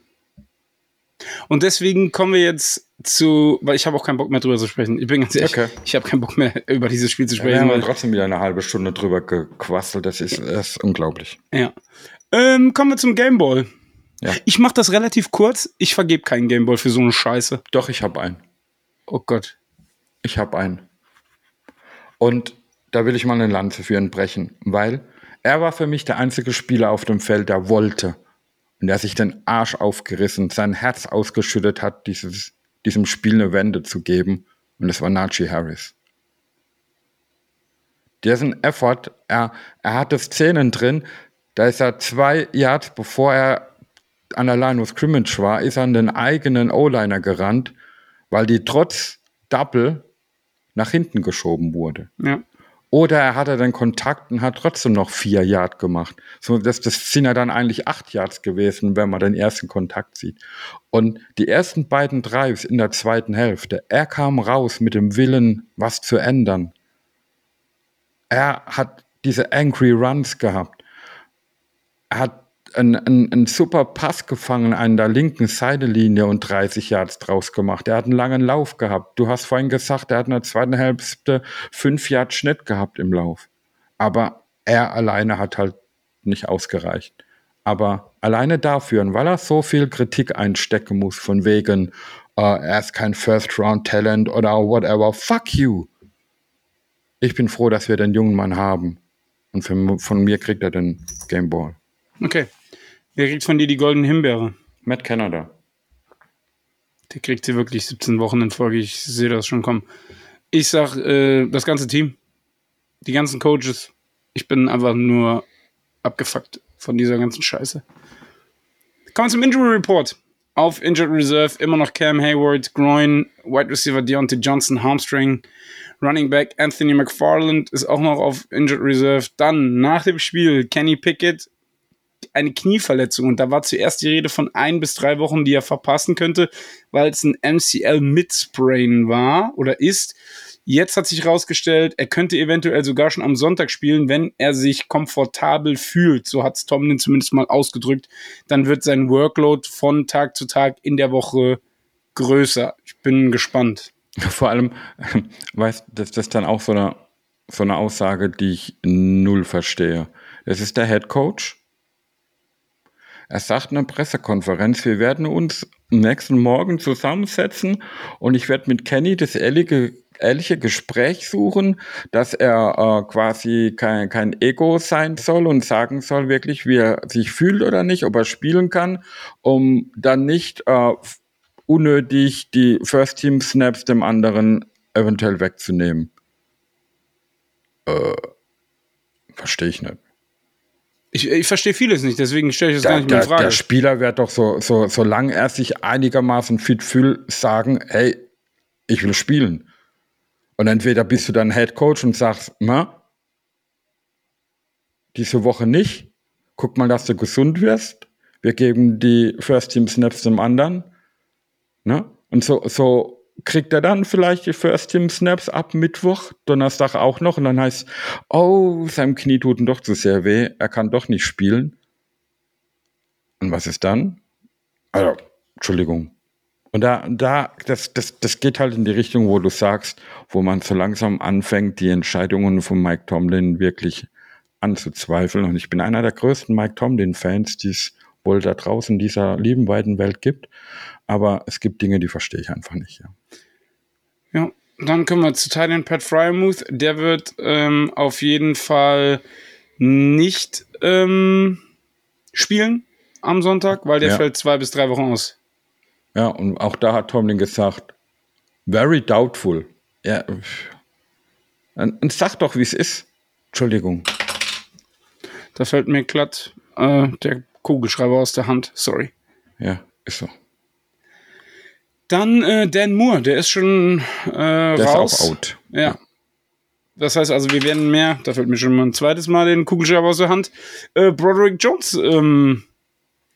Und deswegen kommen wir jetzt zu, weil ich habe auch keinen Bock mehr drüber zu sprechen. Ich bin ganz ehrlich, Okay. ich habe keinen Bock mehr über dieses Spiel zu Wir sprechen. haben weil, trotzdem wieder eine halbe Stunde drüber gequasselt. Das ist, das ist unglaublich. ja. Ähm, kommen wir zum Gameball. Ja. Ich mache das relativ kurz. Ich vergebe keinen Gameball für so eine Scheiße. Doch, ich habe einen. Oh Gott. Ich habe einen. Und da will ich mal eine Lanze für ihn brechen, weil er war für mich der einzige Spieler auf dem Feld, der wollte und der sich den Arsch aufgerissen, sein Herz ausgeschüttet hat, dieses, diesem Spiel eine Wende zu geben. Und das war Najee Harris. Dessen Effort, er, er hatte Szenen drin, da ist er zwei Yards, bevor er an der Line of Scrimmage war, ist er an den eigenen O-Liner gerannt, weil die trotz Double nach hinten geschoben wurde. Ja. Oder er hatte den Kontakt und hat trotzdem noch vier Yard gemacht. So, das, das sind ja dann eigentlich acht Yards gewesen, wenn man den ersten Kontakt sieht. Und die ersten beiden Drives in der zweiten Hälfte, er kam raus mit dem Willen, was zu ändern. Er hat diese Angry Runs gehabt. Er hat einen, einen, einen super Pass gefangen an der linken Seitenlinie und 30 Yards draus gemacht. Er hat einen langen Lauf gehabt. Du hast vorhin gesagt, er hat in der zweiten Hälfte 5 Yards Schnitt gehabt im Lauf. Aber er alleine hat halt nicht ausgereicht. Aber alleine dafür, weil er so viel Kritik einstecken muss, von wegen, äh, er ist kein First-Round-Talent oder whatever, fuck you. Ich bin froh, dass wir den jungen Mann haben. Und von, von mir kriegt er den Gameball. Okay. Wer kriegt von dir die goldene Himbeere? Matt Canada. Der kriegt sie wirklich 17 Wochen in Folge. Ich sehe das schon kommen. Ich sag, äh, das ganze Team, die ganzen Coaches, ich bin einfach nur abgefuckt von dieser ganzen Scheiße. Kommen wir zum Injury Report. Auf Injured Reserve immer noch Cam Hayward, Groin, Wide Receiver Deontay Johnson, Hamstring, Running Back Anthony McFarland ist auch noch auf Injured Reserve. Dann nach dem Spiel Kenny Pickett, eine Knieverletzung und da war zuerst die Rede von ein bis drei Wochen, die er verpassen könnte, weil es ein MCL Midsprain war oder ist. Jetzt hat sich herausgestellt, er könnte eventuell sogar schon am Sonntag spielen, wenn er sich komfortabel fühlt. So hat es Tomlin zumindest mal ausgedrückt. Dann wird sein Workload von Tag zu Tag in der Woche größer. Ich bin gespannt. Vor allem, weißt du, das ist dann auch so eine, so eine Aussage, die ich null verstehe. Es ist der Head Coach. Er sagt in einer Pressekonferenz, wir werden uns nächsten Morgen zusammensetzen und ich werde mit Kenny das ehrliche, ehrliche Gespräch suchen, dass er äh, quasi kein, kein Ego sein soll und sagen soll wirklich, wie er sich fühlt oder nicht, ob er spielen kann, um dann nicht äh, unnötig die First Team Snaps dem anderen eventuell wegzunehmen. Äh, verstehe ich nicht. Ich, ich verstehe vieles nicht, deswegen stelle ich das der, gar nicht mehr in Frage. Der Spieler wird doch so, so, solange er sich einigermaßen fit fühlt, sagen, hey, ich will spielen. Und entweder bist du dann Head Coach und sagst, na, diese Woche nicht, guck mal, dass du gesund wirst. Wir geben die First Team Snaps dem anderen. Ne? Und so, so kriegt er dann vielleicht die First Team Snaps ab Mittwoch, Donnerstag auch noch und dann heißt, oh, seinem Knie tut ihm doch zu sehr weh, er kann doch nicht spielen. Und was ist dann? Also, Entschuldigung. Und da, da, das, das, das geht halt in die Richtung, wo du sagst, wo man so langsam anfängt, die Entscheidungen von Mike Tomlin wirklich anzuzweifeln. Und ich bin einer der größten Mike Tomlin-Fans, die es wohl da draußen dieser lieben weiten Welt gibt. Aber es gibt Dinge, die verstehe ich einfach nicht. Ja, ja dann kommen wir zu Thailand Pat Fryermuth. Der wird ähm, auf jeden Fall nicht ähm, spielen am Sonntag, weil der ja. fällt zwei bis drei Wochen aus. Ja, und auch da hat Tomlin gesagt, very doubtful. Ja, und sag doch, wie es ist. Entschuldigung. Da fällt mir glatt äh, der Kugelschreiber aus der Hand. Sorry. Ja, ist so. Dann äh, Dan Moore, der ist schon äh, der raus. Ist auch out. Ja. Das heißt also, wir werden mehr, da fällt mir schon mal ein zweites Mal den Kugelschreiber aus der Hand, äh, Broderick Jones ähm,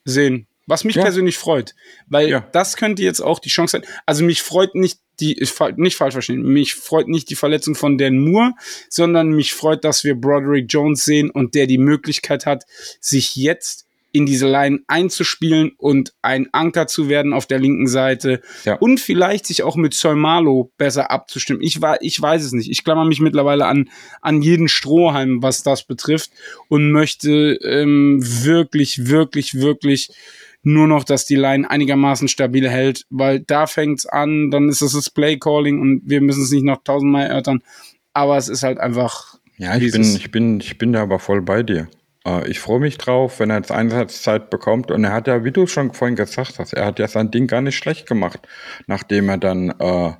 sehen. Was mich ja. persönlich freut, weil ja. das könnte jetzt auch die Chance sein. Also mich freut nicht die, nicht falsch verstehen, mich freut nicht die Verletzung von Dan Moore, sondern mich freut, dass wir Broderick Jones sehen und der die Möglichkeit hat, sich jetzt in diese Line einzuspielen und ein Anker zu werden auf der linken Seite ja. und vielleicht sich auch mit Solmalo besser abzustimmen. Ich war, ich weiß es nicht. Ich klammer mich mittlerweile an an jeden Strohhalm, was das betrifft und möchte ähm, wirklich, wirklich, wirklich nur noch, dass die Line einigermaßen stabil hält, weil da fängt's an, dann ist es das Play Calling und wir müssen es nicht noch tausendmal erörtern, aber es ist halt einfach. Ja, ich bin, ich bin, ich bin da aber voll bei dir. Äh, ich freue mich drauf, wenn er jetzt Einsatzzeit bekommt. Und er hat ja, wie du schon vorhin gesagt hast, er hat ja sein Ding gar nicht schlecht gemacht, nachdem er dann äh,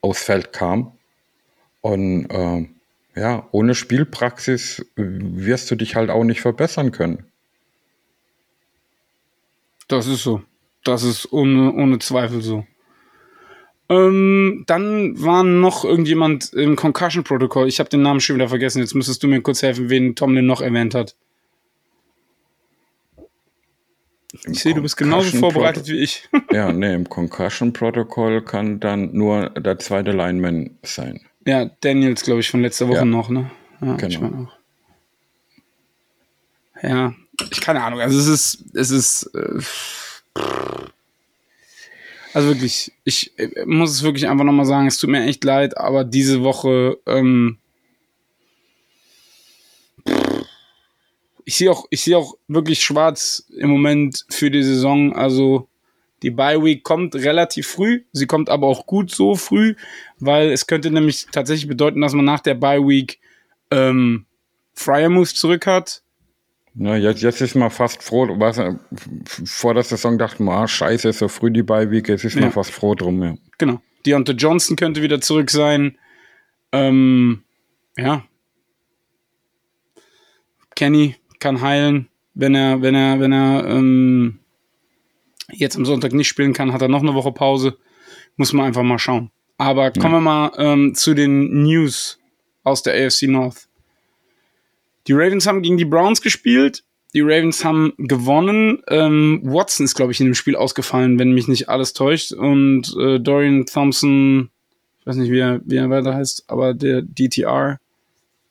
aufs Feld kam. Und äh, ja, ohne Spielpraxis wirst du dich halt auch nicht verbessern können. Das ist so. Das ist ohne, ohne Zweifel so. Ähm, dann war noch irgendjemand im Concussion-Protokoll. Ich habe den Namen schon wieder vergessen. Jetzt müsstest du mir kurz helfen, wen Tomlin noch erwähnt hat. Im ich sehe, du bist genauso vorbereitet wie ich. ja, nee, im Concussion-Protokoll kann dann nur der zweite Lineman sein. Ja, Daniels, glaube ich, von letzter Woche ja. noch, ne? Ja, genau. Ich mein auch. Ja, ich keine Ahnung. Also es ist, es ist. Äh, also wirklich, ich äh, muss es wirklich einfach nochmal sagen, es tut mir echt leid, aber diese Woche, ähm, ich sehe auch, ich auch wirklich schwarz im Moment für die Saison. Also die Bye Week kommt relativ früh, sie kommt aber auch gut so früh, weil es könnte nämlich tatsächlich bedeuten, dass man nach der Bye Week ähm, Fryermuth zurück hat ja, jetzt, jetzt ist man fast froh, was, vor der Saison dachte man, ah, scheiße, so früh die Beiwiege, jetzt ist ja. man fast froh drum, ja. Genau. Deontay Johnson könnte wieder zurück sein. Ähm, ja. Kenny kann heilen, wenn er, wenn er, wenn er ähm, jetzt am Sonntag nicht spielen kann, hat er noch eine Woche Pause. Muss man einfach mal schauen. Aber kommen ja. wir mal ähm, zu den News aus der AFC North. Die Ravens haben gegen die Browns gespielt. Die Ravens haben gewonnen. Ähm, Watson ist, glaube ich, in dem Spiel ausgefallen, wenn mich nicht alles täuscht. Und äh, Dorian Thompson, weiß nicht, wie er, wie er weiter heißt, aber der DTR,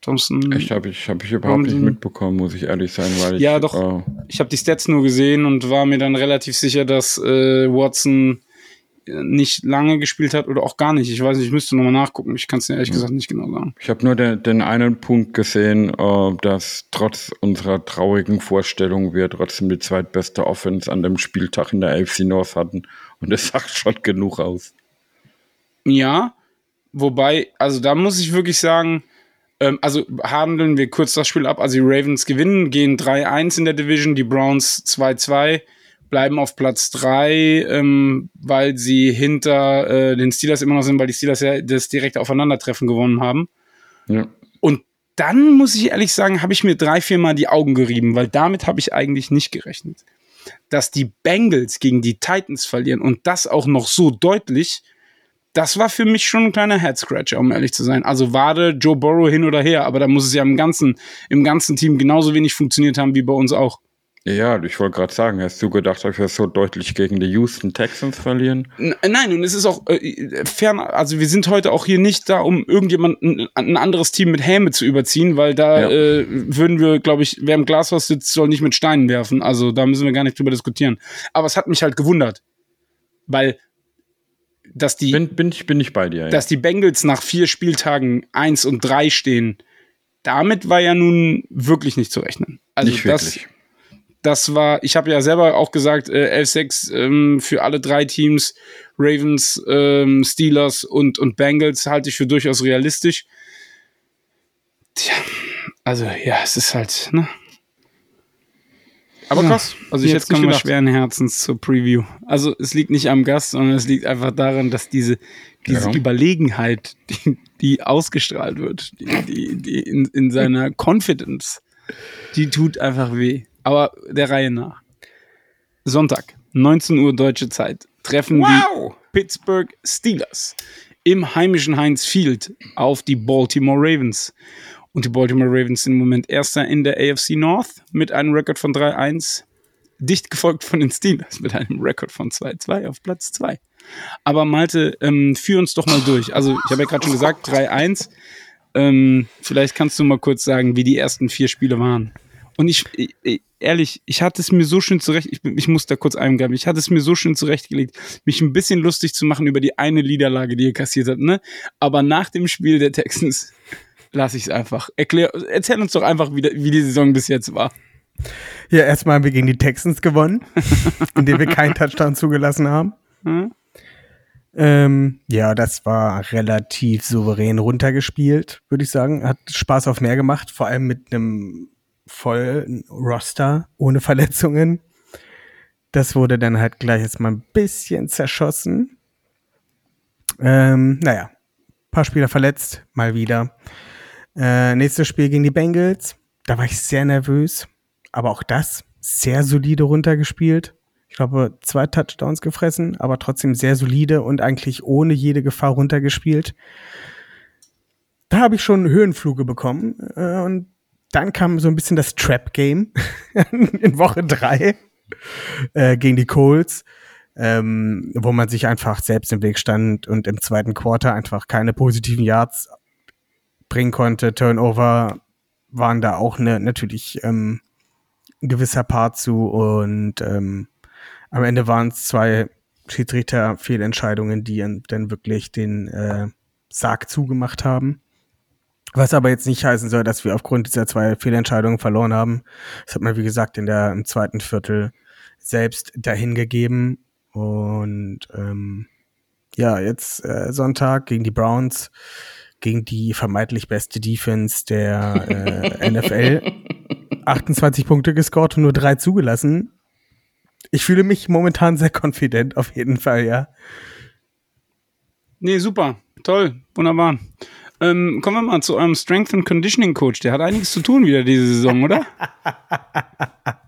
Thompson. Echt, habe ich, hab ich überhaupt nicht mitbekommen, muss ich ehrlich sein, weil ich. Ja, doch. Äh, Ich habe die Stats nur gesehen und war mir dann relativ sicher, dass äh, Watson nicht lange gespielt hat oder auch gar nicht. Ich weiß nicht, ich müsste nochmal nachgucken. Ich kann es dir ehrlich gesagt nicht genau sagen. ich habe nur den, den einen Punkt gesehen, äh, dass trotz unserer traurigen Vorstellung wir trotzdem die zweitbeste Offense an dem Spieltag in der AFC North hatten. Und das sagt schon genug aus. Ja, wobei, also da muss ich wirklich sagen, ähm, also handeln wir kurz das Spiel ab. Also die Ravens gewinnen, gehen 3-1 in der Division, die Browns 2-2, bleiben auf Platz 3, ähm, weil sie hinter äh, den Steelers immer noch sind, weil die Steelers ja das direkte Aufeinandertreffen gewonnen haben. Ja. Und dann muss ich ehrlich sagen, habe ich mir drei, vier Mal die Augen gerieben, weil damit habe ich eigentlich nicht gerechnet. Dass die Bengals gegen die Titans verlieren und das auch noch so deutlich, das war für mich schon ein kleiner Head-Scratcher, um ehrlich zu sein. Also wade Joe Burrow hin oder her, aber da muss es ja im ganzen, im ganzen Team genauso wenig funktioniert haben wie bei uns auch. Ja, ich wollte gerade sagen, hast du gedacht, dass wir so deutlich gegen die Houston Texans verlieren? N nein, und es ist auch äh, fern, also wir sind heute auch hier nicht da, um irgendjemanden, ein anderes Team mit Häme zu überziehen, weil da Ja. äh, würden wir, glaube ich, wer im Glashaus sitzt, soll nicht mit Steinen werfen. Also da müssen wir gar nicht drüber diskutieren. Aber es hat mich halt gewundert, weil dass die, Bin, bin, ich, bin ich bei dir. Ja. dass die Bengals nach vier Spieltagen eins und drei stehen, damit war ja nun wirklich nicht zu rechnen. Also Nicht das, wirklich. Das war, ich habe ja selber auch gesagt, äh, 11-6 ähm, für alle drei Teams, Ravens, ähm, Steelers und, und Bengals halte ich für durchaus realistisch. Tja, also ja, es ist halt, ne? Aber Ja, krass, also ich jetzt gedacht. schweren Herzens zur Preview. Also es liegt nicht am Gast, sondern es liegt einfach daran, dass diese, diese Ja. Überlegenheit, die, die ausgestrahlt wird, die, die, die in, in seiner Confidence, die tut einfach weh. Aber der Reihe nach. Sonntag, 19 Uhr deutsche Zeit, treffen die Pittsburgh Steelers im heimischen Heinz Field auf die Baltimore Ravens. Und die Baltimore Ravens sind im Moment Erster in der AFC North mit einem Rekord von 3-1. Dicht gefolgt von den Steelers mit einem Rekord von 2-2 auf Platz 2. Aber Malte, ähm, führ uns doch mal durch. Also, ich habe ja gerade schon gesagt, 3-1. Ähm, vielleicht kannst du mal kurz sagen, wie die ersten vier Spiele waren. Und ich, ich ehrlich, ich hatte es mir so schön zurecht, ich, ich muss da kurz eingreifen, ich hatte es mir so schön zurechtgelegt, mich ein bisschen lustig zu machen über die eine Niederlage, die ihr kassiert habt, ne? Aber nach dem Spiel der Texans lasse ich es einfach. Erklär, erzähl uns doch einfach, wie, wie die Saison bis jetzt war. Ja, erstmal haben wir gegen die Texans gewonnen, indem wir keinen Touchdown zugelassen haben. Hm? Ähm, ja, das war relativ souverän runtergespielt, würde ich sagen. Hat Spaß auf mehr gemacht, vor allem mit einem vollen Roster ohne Verletzungen. Das wurde dann halt gleich jetzt mal ein bisschen zerschossen. Ähm, naja, paar Spieler verletzt, mal wieder. Äh, nächstes Spiel gegen die Bengals. Da war ich sehr nervös. Aber auch das sehr solide runtergespielt. Ich glaube, zwei Touchdowns gefressen, aber trotzdem sehr solide und eigentlich ohne jede Gefahr runtergespielt. Da habe ich schon Höhenfluge bekommen. Äh, und dann kam so ein bisschen das Trap-Game in Woche drei äh, gegen die Colts, ähm, wo man sich einfach selbst im Weg stand und im zweiten Quarter einfach keine positiven Yards bringen konnte. Turnover waren da auch ne, natürlich ähm, ein gewisser Part zu und ähm, am Ende waren es zwei Schiedsrichter-Fehlentscheidungen, die dann- wirklich den äh, Sarg zugemacht haben. Was aber jetzt nicht heißen soll, dass wir aufgrund dieser zwei Fehlentscheidungen verloren haben. Das hat man, wie gesagt, in der, im zweiten Viertel selbst dahingegeben. Und ähm, ja, jetzt äh, Sonntag gegen die Browns, gegen die vermeintlich beste Defense der äh, NFL. 28 Punkte gescored und nur drei zugelassen. Ich fühle mich momentan sehr confident, auf jeden Fall, ja. Nee, super. Toll. Wunderbar. Ähm, kommen wir mal zu eurem Strength and Conditioning Coach. Der hat einiges zu tun wieder diese Saison, oder?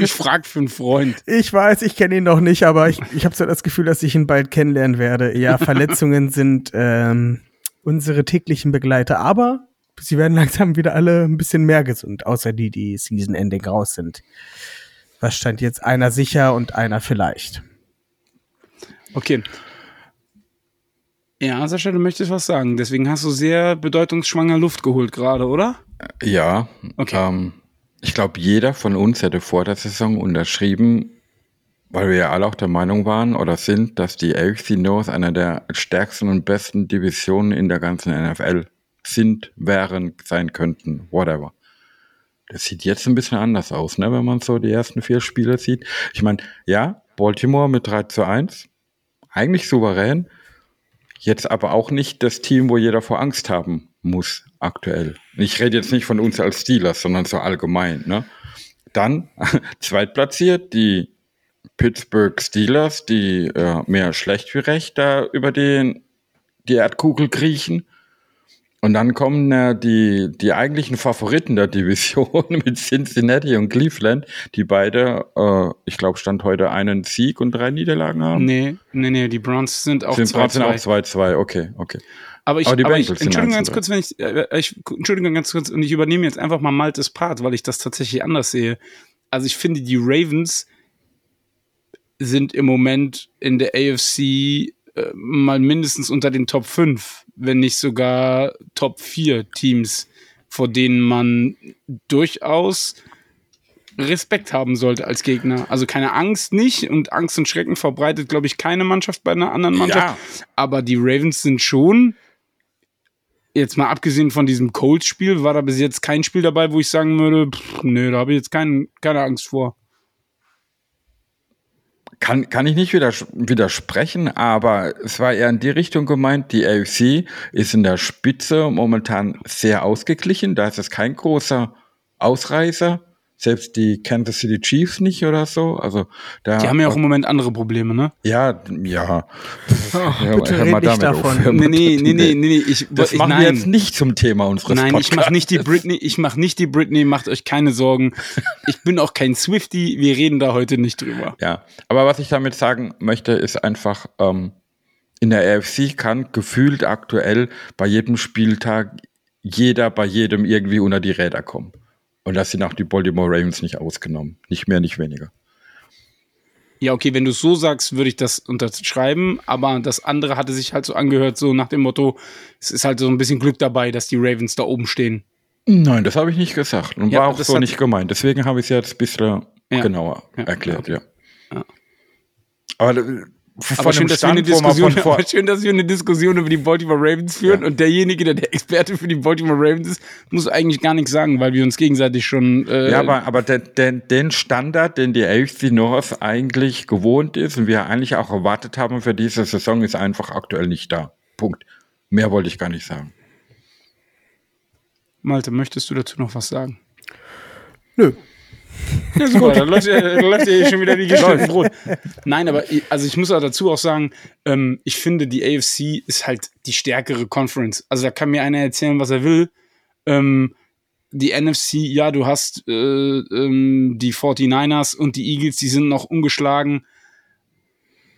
ich frag für einen Freund. Ich weiß, ich kenne ihn noch nicht, aber ich, ich habe so das Gefühl, dass ich ihn bald kennenlernen werde. Ja, Verletzungen sind ähm, unsere täglichen Begleiter, aber sie werden langsam wieder alle ein bisschen mehr gesund, außer die, die Season Ending raus sind. Was stand jetzt einer sicher und einer vielleicht. Okay. Ja, Sascha, du möchtest was sagen. Deswegen hast du sehr bedeutungsschwanger Luft geholt gerade, oder? Ja, Okay. ähm, ich glaube, jeder von uns hätte vor der Saison unterschrieben, weil wir ja alle auch der Meinung waren oder sind, dass die AFC North einer der stärksten und besten Divisionen in der ganzen NFL sind, wären, sein könnten, whatever. Das sieht jetzt ein bisschen anders aus, ne, wenn man so die ersten vier Spiele sieht. Ich meine, ja, Baltimore mit 3 zu 1, eigentlich souverän, jetzt aber auch nicht das Team, wo jeder vor Angst haben muss, aktuell. Ich rede jetzt nicht von uns als Steelers, sondern so allgemein, ne. Dann zweitplatziert die Pittsburgh Steelers, die äh, mehr schlecht wie recht da über den, die Erdkugel kriechen. Und dann kommen äh, die, die eigentlichen Favoriten der Division mit Cincinnati und Cleveland, die beide, äh, ich glaube, Stand heute einen Sieg und drei Niederlagen haben. Nee, nee, nee, die Browns sind auch sind trotzdem auch 2-2. 2-2, okay, okay. Aber ich, Aber die aber ich sind Entschuldigung ganz 1-2. kurz, wenn ich, äh, ich, Entschuldigung ganz kurz, und ich übernehme jetzt einfach mal Maltes Part, weil ich das tatsächlich anders sehe. Also ich finde, die Ravens sind im Moment in der AFC äh, mal mindestens unter den Top 5, wenn nicht sogar Top 4 Teams, vor denen man durchaus Respekt haben sollte als Gegner. Also keine Angst nicht und Angst und Schrecken verbreitet, glaube ich, keine Mannschaft bei einer anderen Mannschaft. Aber die Ravens sind schon, jetzt mal abgesehen von diesem Colts-Spiel, war da bis jetzt kein Spiel dabei, wo ich sagen würde, pff, nö, da habe ich jetzt kein, keine Angst vor. Kann, kann ich nicht widers widersprechen, aber es war eher in die Richtung gemeint, die AFC ist in der Spitze momentan sehr ausgeglichen, da ist es kein großer Ausreißer, selbst die Kansas City Chiefs nicht oder so, also da Die haben ja auch im Moment andere Probleme, ne? ja, ja. Hör- bitte hör red mal nicht damit davon. auf. Hör mal Nee, nee, damit- nee, nee, nee, nee, ich, Das ich, machen nein. wir jetzt nicht zum Thema unseres Nein, ich mache nicht die Podcasts. Britney, ich mache nicht die Britney, macht euch keine Sorgen. Ich bin auch kein Swifty, wir reden da heute nicht drüber. Ja, aber was ich damit sagen möchte, ist einfach, ähm, in der AFC kann gefühlt aktuell bei jedem Spieltag jeder bei jedem irgendwie unter die Räder kommen. Und das sind auch die Baltimore Ravens nicht ausgenommen. Nicht mehr, nicht weniger. Ja, okay, wenn du es so sagst, würde ich das unterschreiben, aber das andere hatte sich halt so angehört, so nach dem Motto, es ist halt so ein bisschen Glück dabei, dass die Ravens da oben stehen. Nein, das habe ich nicht gesagt und Ja, war auch so nicht gemeint. Deswegen habe ich es jetzt ein bisschen Ja. genauer Ja, erklärt, okay. ja. Aber Aber schön, dem dass wir eine Diskussion, vor, aber schön, dass wir eine Diskussion über die Baltimore Ravens führen Ja. und derjenige, der der Experte für die Baltimore Ravens ist, muss eigentlich gar nichts sagen, weil wir uns gegenseitig schon. Äh, Ja, aber, aber den, den, den Standard, den die AFC North eigentlich gewohnt ist und wir eigentlich auch erwartet haben für diese Saison, ist einfach aktuell nicht da. Punkt. Mehr wollte ich gar nicht sagen. Malte, möchtest du dazu noch was sagen? Nö. Ja, super, dann läuft, ja- dann läuft ja schon wieder die geschnittene Brot. Nein, aber ich- also ich muss auch dazu auch sagen, ähm, ich finde, die AFC ist halt die stärkere Conference. Also da kann mir einer erzählen, was er will. Ähm, die NFC, ja, du hast äh, ähm, die 49ers und die Eagles, die sind noch ungeschlagen.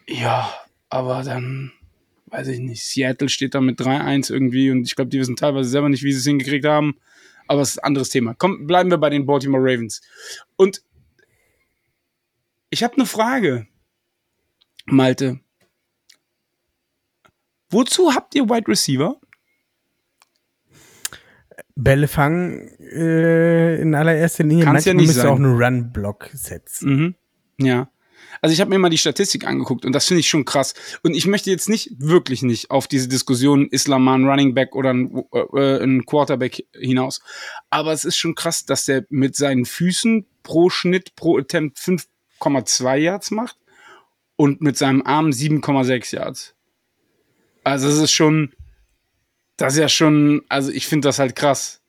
Ja, aber dann, weiß ich nicht, Seattle steht da mit 3-1 irgendwie und ich glaube, die wissen teilweise selber nicht, wie sie es hingekriegt haben. Aber es ist ein anderes Thema. Komm, bleiben wir bei den Baltimore Ravens. Und ich habe eine Frage, Malte. Wozu habt ihr Wide Receiver? Bälle fangen äh, in allererster Linie. Kann's ja nicht müsst sein. auch einen Run-Block setzen. Mhm. Ja. Also ich habe mir mal die Statistik angeguckt und das finde ich schon krass. Und ich möchte jetzt nicht, wirklich nicht auf diese Diskussion, ist ein Running Back oder ein, äh, ein Quarterback hinaus. Aber es ist schon krass, dass der mit seinen Füßen pro Schnitt, pro Attempt 5,2 Yards macht und mit seinem Arm 7,6 Yards. Also es ist schon, das ist ja schon, also ich finde das halt krass.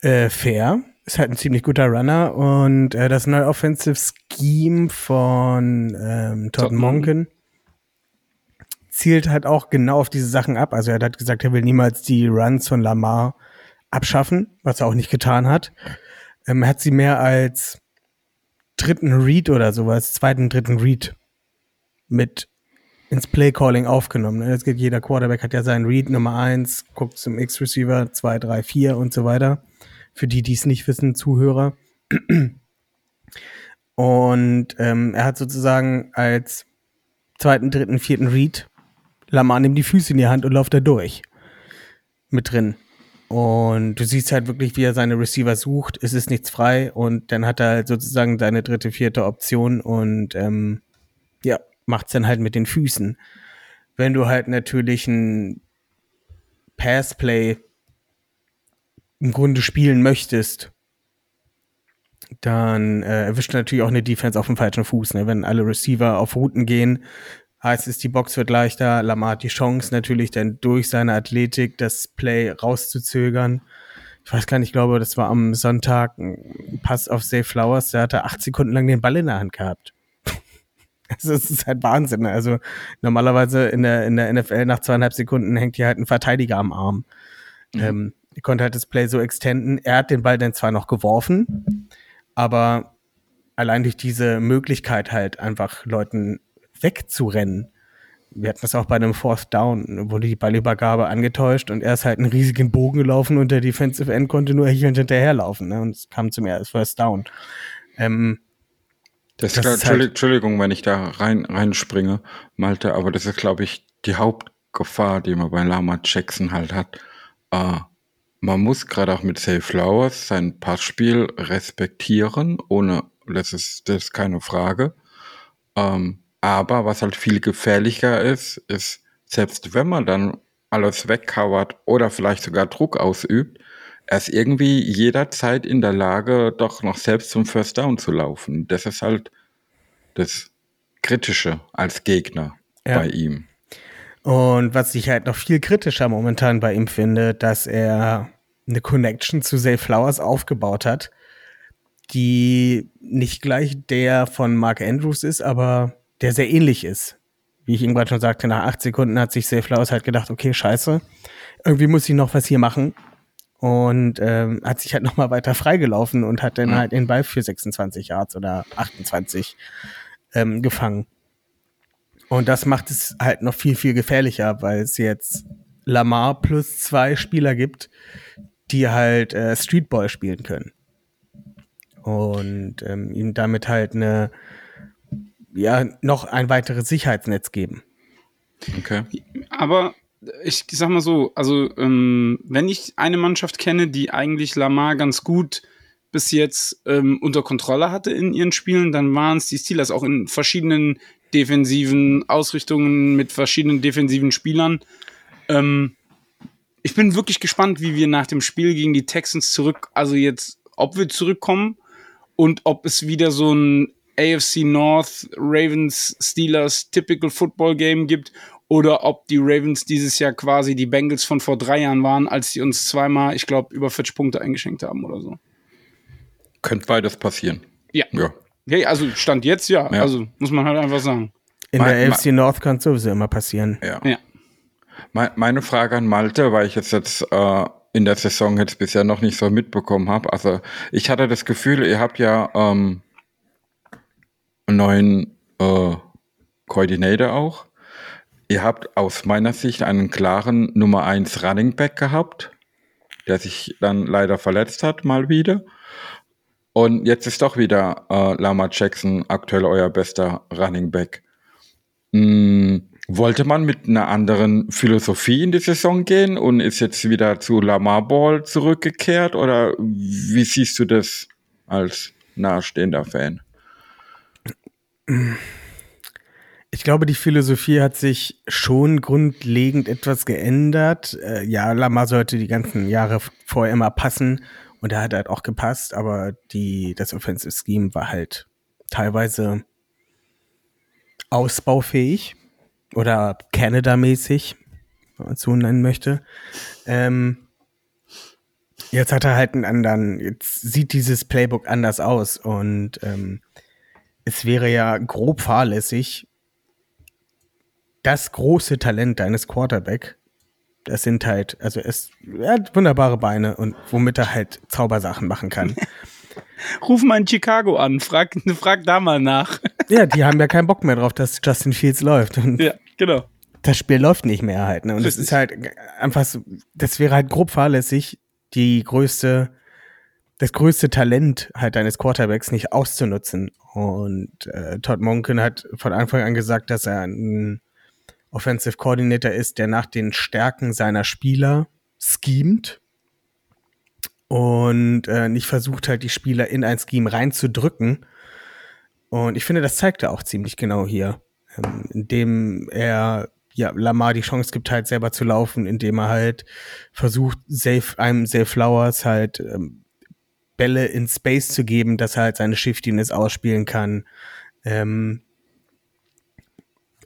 Äh, fair. Ist halt ein ziemlich guter Runner und äh, das neue Offensive Scheme von ähm, Todd Todd Monken zielt halt auch genau auf diese Sachen ab. Also er hat gesagt, er will niemals die Runs von Lamar abschaffen, was er auch nicht getan hat. Ähm, er hat sie mehr als dritten Read oder sowas, zweiten, dritten Read mit ins Play-Calling aufgenommen. ne? Jetzt geht jeder Quarterback hat ja seinen Read Nummer eins, guckt zum X-Receiver, zwei, drei, vier und so weiter. Für die, die es nicht wissen, Zuhörer. Und ähm, er hat sozusagen als zweiten, dritten, vierten Read Lamar nimmt die Füße in die Hand und läuft da durch. Mit drin. Und du siehst halt wirklich, wie er seine Receiver sucht. Es ist nichts frei und dann hat er halt sozusagen seine dritte, vierte Option und ähm, ja, macht's dann halt mit den Füßen. Wenn du halt natürlich ein Passplay im Grunde spielen möchtest, dann äh, erwischt natürlich auch eine Defense auf dem falschen Fuß. Ne? Wenn alle Receiver auf Routen gehen, heißt es, die Box wird leichter. Lamar hat die Chance natürlich dann durch seine Athletik das Play rauszuzögern. Ich weiß gar nicht, ich glaube, das war am Sonntag ein Pass auf Safe Flowers, der hatte acht Sekunden lang den Ball in der Hand gehabt. Also es ist halt Wahnsinn. Ne? Also normalerweise in der, in der NFL nach zweieinhalb Sekunden hängt hier halt ein Verteidiger am Arm. Mhm. Ähm, er konnte halt das Play so extenden. Er hat den Ball dann zwar noch geworfen, aber allein durch diese Möglichkeit halt einfach Leuten wegzurennen. Wir hatten das auch bei einem Fourth Down, wurde die Ballübergabe angetäuscht und er ist halt einen riesigen Bogen gelaufen und der Defensive End konnte nur hier und hinterherlaufen. Ne? Und es kam zum First Down. Ähm, das, das ist halt Entschuldigung, wenn ich da rein reinspringe, Malte, aber das ist, glaube ich, die Hauptgefahr, die man bei Lama Jackson halt hat. Äh, man muss gerade auch mit Safe Flowers sein Passspiel respektieren, ohne, das ist, das ist keine Frage. Ähm, aber was halt viel gefährlicher ist, ist, selbst wenn man dann alles wegcovert oder vielleicht sogar Druck ausübt, er ist irgendwie jederzeit in der Lage, doch noch selbst zum First Down zu laufen. Das ist halt das Kritische als Gegner ja. bei ihm. Und was ich halt noch viel kritischer momentan bei ihm finde, dass er eine Connection zu Zay Flowers aufgebaut hat, die nicht gleich der von Mark Andrews ist, aber der sehr ähnlich ist. Wie ich irgendwann schon sagte, nach acht Sekunden hat sich Zay Flowers halt gedacht, okay, scheiße, irgendwie muss ich noch was hier machen. Und ähm, hat sich halt nochmal weiter freigelaufen und hat dann mhm. halt den Ball für 26 Yards oder 28 ähm, gefangen. Und das macht es halt noch viel, viel gefährlicher, weil es jetzt Lamar plus zwei Spieler gibt, die halt äh, Streetball spielen können. Und ähm, ihm damit halt eine, ja, noch ein weiteres Sicherheitsnetz geben. Okay. Aber ich sag mal so, also ähm, wenn ich eine Mannschaft kenne, die eigentlich Lamar ganz gut bis jetzt ähm, unter Kontrolle hatte in ihren Spielen, dann waren es die Steelers auch in verschiedenen defensiven Ausrichtungen mit verschiedenen defensiven Spielern. Ähm, ich bin wirklich gespannt, wie wir nach dem Spiel gegen die Texans zurück, also jetzt, ob wir zurückkommen und ob es wieder so ein AFC North Ravens Steelers Typical Football Game gibt oder ob die Ravens dieses Jahr quasi die Bengals von vor drei Jahren waren, als sie uns zweimal, ich glaube, über 40 Punkte eingeschenkt haben oder so. Könnte beides passieren. Ja. Ja, ja also Stand jetzt ja. ja. Also muss man halt einfach sagen. In der AFC North kann es sowieso immer passieren. Ja. ja. Meine Frage an Malte, weil ich jetzt, jetzt äh, in der Saison jetzt bisher noch nicht so mitbekommen habe. Also ich hatte das Gefühl, ihr habt ja ähm, einen neuen äh, Coordinator auch. Ihr habt aus meiner Sicht einen klaren Nummer 1 Running Back gehabt, der sich dann leider verletzt hat, mal wieder. Und jetzt ist doch wieder äh, Lama Jackson aktuell euer bester Running Back. Hm, wollte man mit einer anderen Philosophie in die Saison gehen und ist jetzt wieder zu Lamar Ball zurückgekehrt? Oder wie siehst du das als nahestehender Fan? Ich glaube, die Philosophie hat sich schon grundlegend etwas geändert. Äh, ja, Lamar sollte die ganzen Jahre vorher immer passen und er hat halt auch gepasst, aber die, das Offensive Scheme war halt teilweise ausbaufähig oder Canada-mäßig, wenn man es so nennen möchte. Ähm, jetzt hat er halt einen anderen, jetzt sieht dieses Playbook anders aus und ähm, es wäre ja grob fahrlässig, das große Talent deines Quarterback, das sind halt, also es, er hat wunderbare Beine und womit er halt Zaubersachen machen kann. Ruf mal in Chicago an, frag, frag da mal nach. ja, die haben ja keinen Bock mehr drauf, dass Justin Fields läuft. Und ja, genau. Das Spiel läuft nicht mehr halt. Ne? Und es ist halt einfach so, das wäre halt grob fahrlässig, die größte, das größte Talent halt deines Quarterbacks nicht auszunutzen. Und äh, Todd Monken hat von Anfang an gesagt, dass er ein Offensive Coordinator ist, der nach den Stärken seiner Spieler schemt und äh, nicht versucht halt die Spieler in ein Scheme reinzudrücken. Und ich finde, das zeigt er auch ziemlich genau hier, ähm, indem er ja, Lamar die Chance gibt, halt selber zu laufen, indem er halt versucht, safe, einem Safe Flowers halt ähm, Bälle in Space zu geben, dass er halt seine Shiftiness ausspielen kann. Ähm,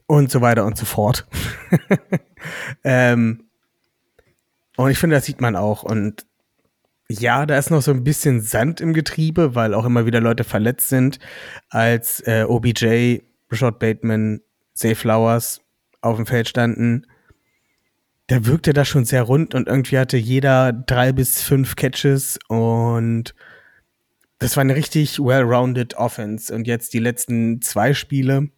und so weiter und so fort. ähm, und ich finde, das sieht man auch. Und ja, da ist noch so ein bisschen Sand im Getriebe, weil auch immer wieder Leute verletzt sind, als äh, OBJ, Rashad Bateman, Zay Flowers auf dem Feld standen. Da wirkte das schon sehr rund und irgendwie hatte jeder drei bis fünf Catches und das war eine richtig well-rounded Offense. Und jetzt die letzten zwei Spiele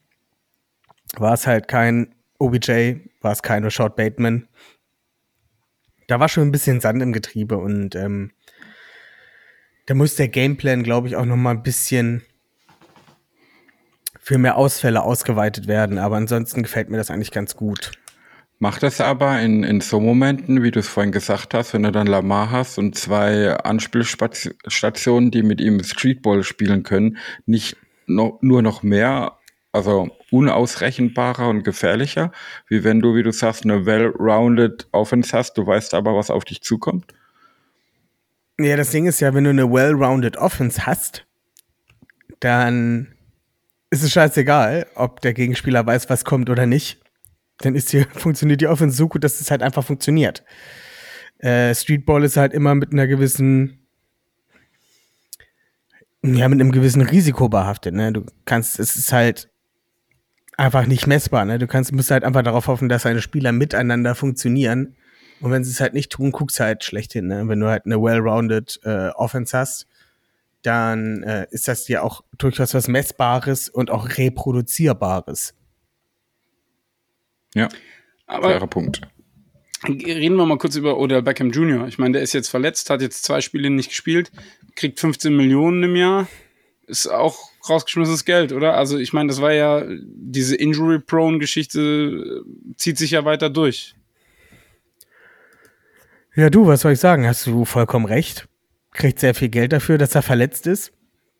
war es halt kein OBJ, war es kein Rashad Bateman. Da war schon ein bisschen Sand im Getriebe und ähm, da muss der Gameplan, glaube ich, auch noch mal ein bisschen für mehr Ausfälle ausgeweitet werden. Aber ansonsten gefällt mir das eigentlich ganz gut. Macht das aber in, in so Momenten, wie du es vorhin gesagt hast, wenn du dann Lamar hast und zwei Anspielstationen, die mit ihm Streetball spielen können, nicht no, nur noch mehr, also unausrechenbarer und gefährlicher, wie wenn du, wie du sagst, eine well-rounded Offense hast, du weißt aber, was auf dich zukommt? Ja, das Ding ist ja, wenn du eine well-rounded Offense hast, dann ist es scheißegal, ob der Gegenspieler weiß, was kommt oder nicht. Dann ist hier, funktioniert die Offense so gut, dass es halt einfach funktioniert. Äh, Streetball ist halt immer mit einer gewissen, ja, mit einem gewissen Risiko behaftet, ne? Du kannst, es ist halt einfach nicht messbar, ne? Du kannst, musst halt einfach darauf hoffen, dass deine Spieler miteinander funktionieren und wenn sie es halt nicht tun, guckst du halt schlecht hin. Ne? Wenn du halt eine well-rounded äh, Offense hast, dann äh, ist das ja auch durchaus was Messbares und auch Reproduzierbares. Ja, aber fairer Punkt. Reden wir mal kurz über Odell Beckham Jr. Ich meine, der ist jetzt verletzt, hat jetzt zwei Spiele nicht gespielt, kriegt 15 Millionen im Jahr. Ist auch rausgeschmissenes Geld, oder? Also ich meine, das war ja, diese Injury-Prone-Geschichte äh, zieht sich ja weiter durch. Ja, du, was soll ich sagen? Hast du vollkommen recht. Kriegt sehr viel Geld dafür, dass er verletzt ist.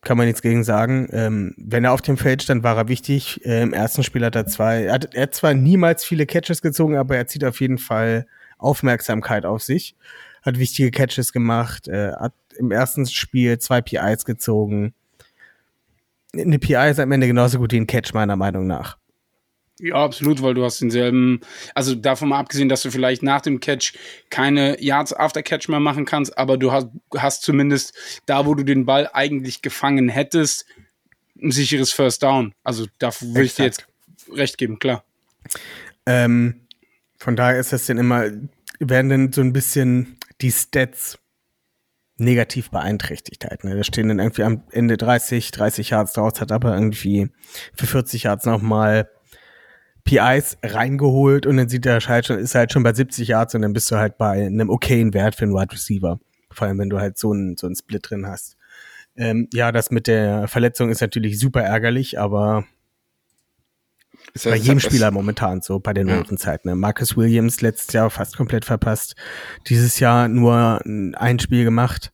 Kann man nichts gegen sagen. Ähm, wenn er auf dem Feld stand, war er wichtig. Äh, Im ersten Spiel hat er zwei, er hat, er hat zwar niemals viele Catches gezogen, aber er zieht auf jeden Fall Aufmerksamkeit auf sich. Hat wichtige Catches gemacht, äh, hat im ersten Spiel zwei PIs gezogen. Eine PI ist am Ende genauso gut wie ein Catch, meiner Meinung nach. Ja, absolut, weil du hast denselben, also davon mal abgesehen, dass du vielleicht nach dem Catch keine Yards after Catch mehr machen kannst, aber du hast, hast zumindest da, wo du den Ball eigentlich gefangen hättest, ein sicheres First Down. Also da würde ich dir jetzt recht geben, klar. Ähm, von daher ist das denn immer, werden denn so ein bisschen die Stats negativ beeinträchtigt halt. Ne? Da stehen dann irgendwie am Ende 30, 30 Yards draus, hat aber irgendwie für 40 Yards nochmal PIs reingeholt und dann sieht der halt schon, ist halt schon bei 70 Yards und dann bist du halt bei einem okayen Wert für einen Wide Receiver. Vor allem, wenn du halt so einen, so einen Split drin hast. Ähm, ja, das mit der Verletzung ist natürlich super ärgerlich, aber ist bei jedem Spieler momentan so, bei den ja. Ravens Ne? Marcus Williams letztes Jahr fast komplett verpasst. Dieses Jahr nur ein Spiel gemacht.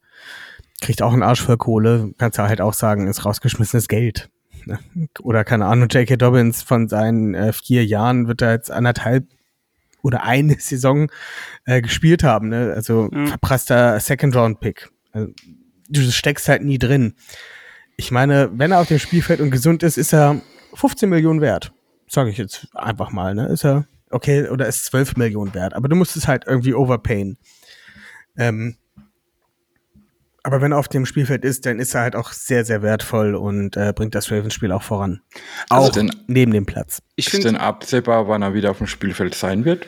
Kriegt auch einen Arsch voll Kohle. Kannst du halt auch sagen, ist rausgeschmissenes Geld. Ne? Oder keine Ahnung, J.K. Dobbins von seinen äh, vier Jahren wird er jetzt anderthalb oder eine Saison äh, gespielt haben. Ne? Also mhm. verprasster Second-Round-Pick. Also, du steckst halt nie drin. Ich meine, wenn er auf dem Spielfeld und gesund ist, ist er 15 Millionen wert. Sage ich jetzt einfach mal. Ne? Ist er okay oder ist 12 Millionen wert. Aber du musst es halt irgendwie overpayen. Ähm, aber wenn er auf dem Spielfeld ist, dann ist er halt auch sehr, sehr wertvoll und äh, bringt das Ravens-Spiel auch voran. Also auch denn, neben dem Platz. Ich ist denn absehbar, wann er wieder auf dem Spielfeld sein wird?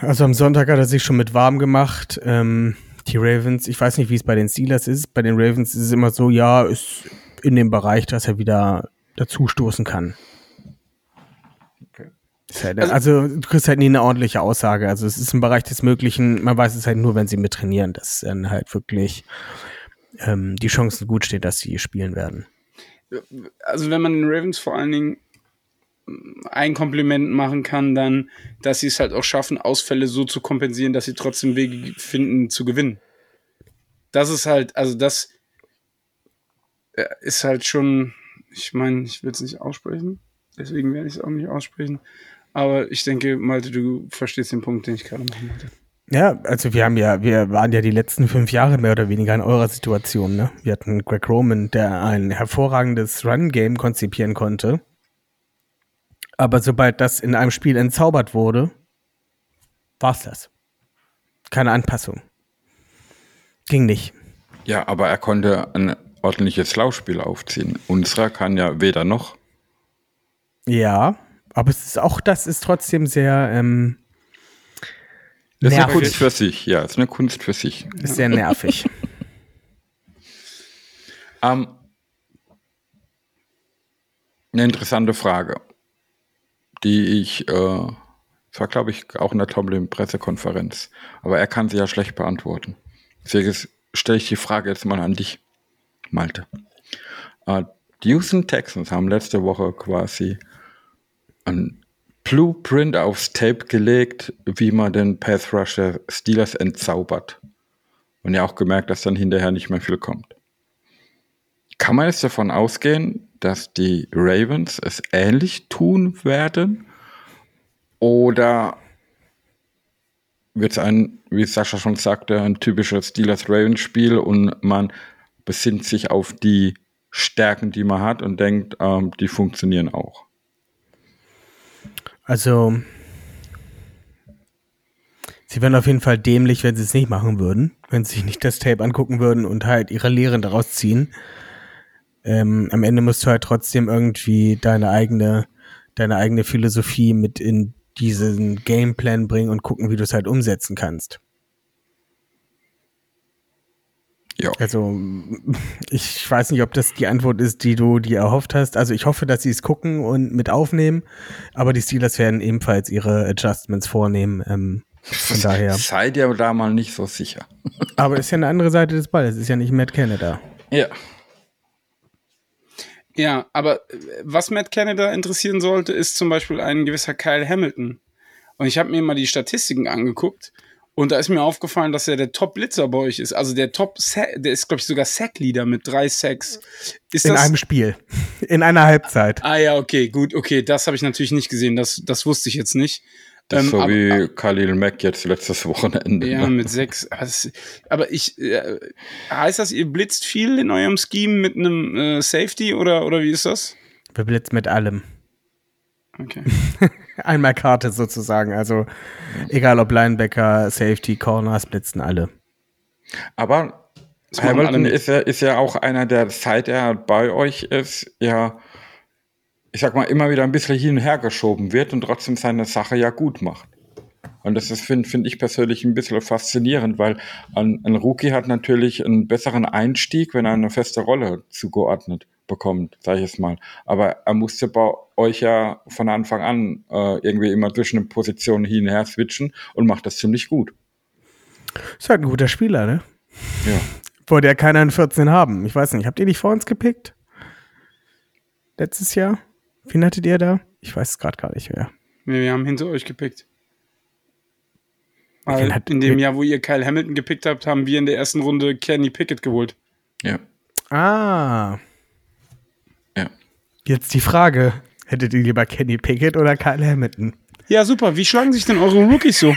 Also am Sonntag hat er sich schon mit warm gemacht. Ähm, die Ravens, ich weiß nicht, wie es bei den Steelers ist. Bei den Ravens ist es immer so, ja, ist in dem Bereich, dass er wieder dazustoßen kann. Halt, also, also, du kriegst halt nie eine ordentliche Aussage. Also es ist im Bereich des Möglichen, man weiß es halt nur, wenn sie mit trainieren, dass dann halt wirklich ähm, die Chancen gut stehen, dass sie spielen werden. Also wenn man den Ravens vor allen Dingen ein Kompliment machen kann, dann, dass sie es halt auch schaffen, Ausfälle so zu kompensieren, dass sie trotzdem Wege finden zu gewinnen. Das ist halt, also das äh, ist halt schon, ich meine, ich will es nicht aussprechen, deswegen werde ich es auch nicht aussprechen. Aber ich denke, Malte, du verstehst den Punkt, den ich gerade machen wollte. Ja, also wir haben ja, wir waren ja die letzten fünf Jahre mehr oder weniger in eurer Situation. Ne? Wir hatten Greg Roman, der ein hervorragendes Run-Game konzipieren konnte. Aber sobald das in einem Spiel entzaubert wurde, war's das. Keine Anpassung. Ging nicht. Ja, aber er konnte ein ordentliches Laufspiel aufziehen. Unserer kann ja weder noch. Ja, aber es ist auch das ist trotzdem sehr ähm, Das ist eine. Kunst für sich, ja, ist eine Kunst für sich. Ist sehr nervig. Ähm, eine interessante Frage, die ich, äh, das war glaube ich auch in der Tomlin-Pressekonferenz, aber er kann sie ja schlecht beantworten. Deswegen stelle ich die Frage jetzt mal an dich, Malte. Äh, die Houston Texans haben letzte Woche quasi ein Blueprint aufs Tape gelegt, wie man den Path Rusher Steelers entzaubert. Und ja auch gemerkt, dass dann hinterher nicht mehr viel kommt. Kann man jetzt davon ausgehen, dass die Ravens es ähnlich tun werden? Oder wird es ein, wie Sascha schon sagte, ein typisches Steelers-Ravens-Spiel und man besinnt sich auf die Stärken, die man hat und denkt, ähm, die funktionieren auch? Also, sie wären auf jeden Fall dämlich, wenn sie es nicht machen würden, wenn sie sich nicht das Tape angucken würden und halt ihre Lehren daraus ziehen. Ähm, am Ende musst du halt trotzdem irgendwie deine eigene, deine eigene Philosophie mit in diesen Gameplan bringen und gucken, wie du es halt umsetzen kannst. Ja. Also, ich weiß nicht, ob das die Antwort ist, die du dir erhofft hast. Also, ich hoffe, dass sie es gucken und mit aufnehmen, aber die Steelers werden ebenfalls ihre Adjustments vornehmen. Ähm, von daher. Seid ihr da mal nicht so sicher. Aber ist ja eine andere Seite des Balles. Ist ja nicht Matt Canada. Ja. Ja, aber äh, was Matt Canada interessieren sollte, ist zum Beispiel ein gewisser Kyle Hamilton. Und ich habe mir mal die Statistiken angeguckt und da ist mir aufgefallen, dass er der Top-Blitzer bei euch ist. Also der Top, der ist, glaube ich, sogar Sack-Leader mit drei Sacks. Ist In das, einem Spiel. In einer Halbzeit. Ah ja, okay, gut, okay, das habe ich natürlich nicht gesehen. Das, das wusste ich jetzt nicht. Das Ähm, so aber- wie Khalil Mack jetzt letztes Wochenende. Ja, ne? mit sechs. Aber, das, aber ich, äh, heißt das, ihr blitzt viel in eurem Scheme mit einem äh, Safety oder, oder wie ist das? Wir blitzen mit allem. Okay. Einmal Karte sozusagen. Also, egal ob Linebacker, Safety, Corners, blitzen alle. Aber Hamilton ist ja, ist ja auch einer, der seit er bei euch ist, ja, ich sag mal, immer wieder ein bisschen hin und her geschoben wird und trotzdem seine Sache ja gut macht. Und das ist, finde find ich persönlich ein bisschen faszinierend, weil ein, ein Rookie hat natürlich einen besseren Einstieg, wenn er eine feste Rolle zugeordnet bekommt, sage ich jetzt mal. Aber er musste bei euch ja von Anfang an äh, irgendwie immer zwischen den Positionen hin und her switchen und macht das ziemlich gut. Ist halt ein guter Spieler, ne? Ja. Wollte ja keiner in 14 haben. Ich weiß nicht, habt ihr nicht vor uns gepickt? Letztes Jahr? Wen hattet ihr da? Ich weiß es gerade gar nicht mehr. Nee, wir haben hinter euch gepickt. Weil hat- in dem Jahr, wo ihr Kyle Hamilton gepickt habt, haben wir in der ersten Runde Kenny Pickett geholt. Ja. Ah. Jetzt die Frage. Hättet ihr lieber Kenny Pickett oder Kyle Hamilton? Ja, super. Wie schlagen sich denn eure Rookies so?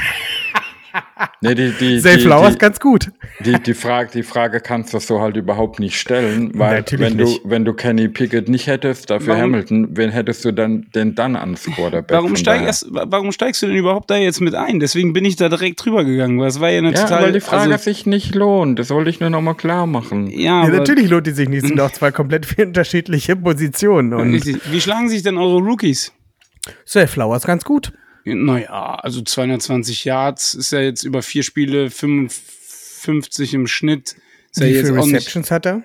Nee, die, die, Zay die, Flowers die, ganz gut. die, die, Frage, die Frage kannst du so halt überhaupt nicht stellen, weil Natürlich wenn du, nicht. wenn du Kenny Pickett nicht hättest, dafür Warum- Hamilton, wen hättest du dann denn dann ans Quarterback? Warum, steig erst, wa- warum steigst du denn überhaupt da jetzt mit ein? Deswegen bin ich da direkt drüber gegangen, weil es war ja eine Ja, total. weil die Frage also, sich nicht lohnt. Das wollte ich nur nochmal klar machen. ja, Ja, aber, natürlich lohnt die sich nicht. Sind auch zwei komplett unterschiedliche Positionen. Und. Wie schlagen sich denn eure Rookies? Zay Flowers ganz gut. Naja, also 220 Yards ist ja jetzt über vier Spiele 55 im Schnitt. Ist ja Wie jetzt viele Receptions hat er?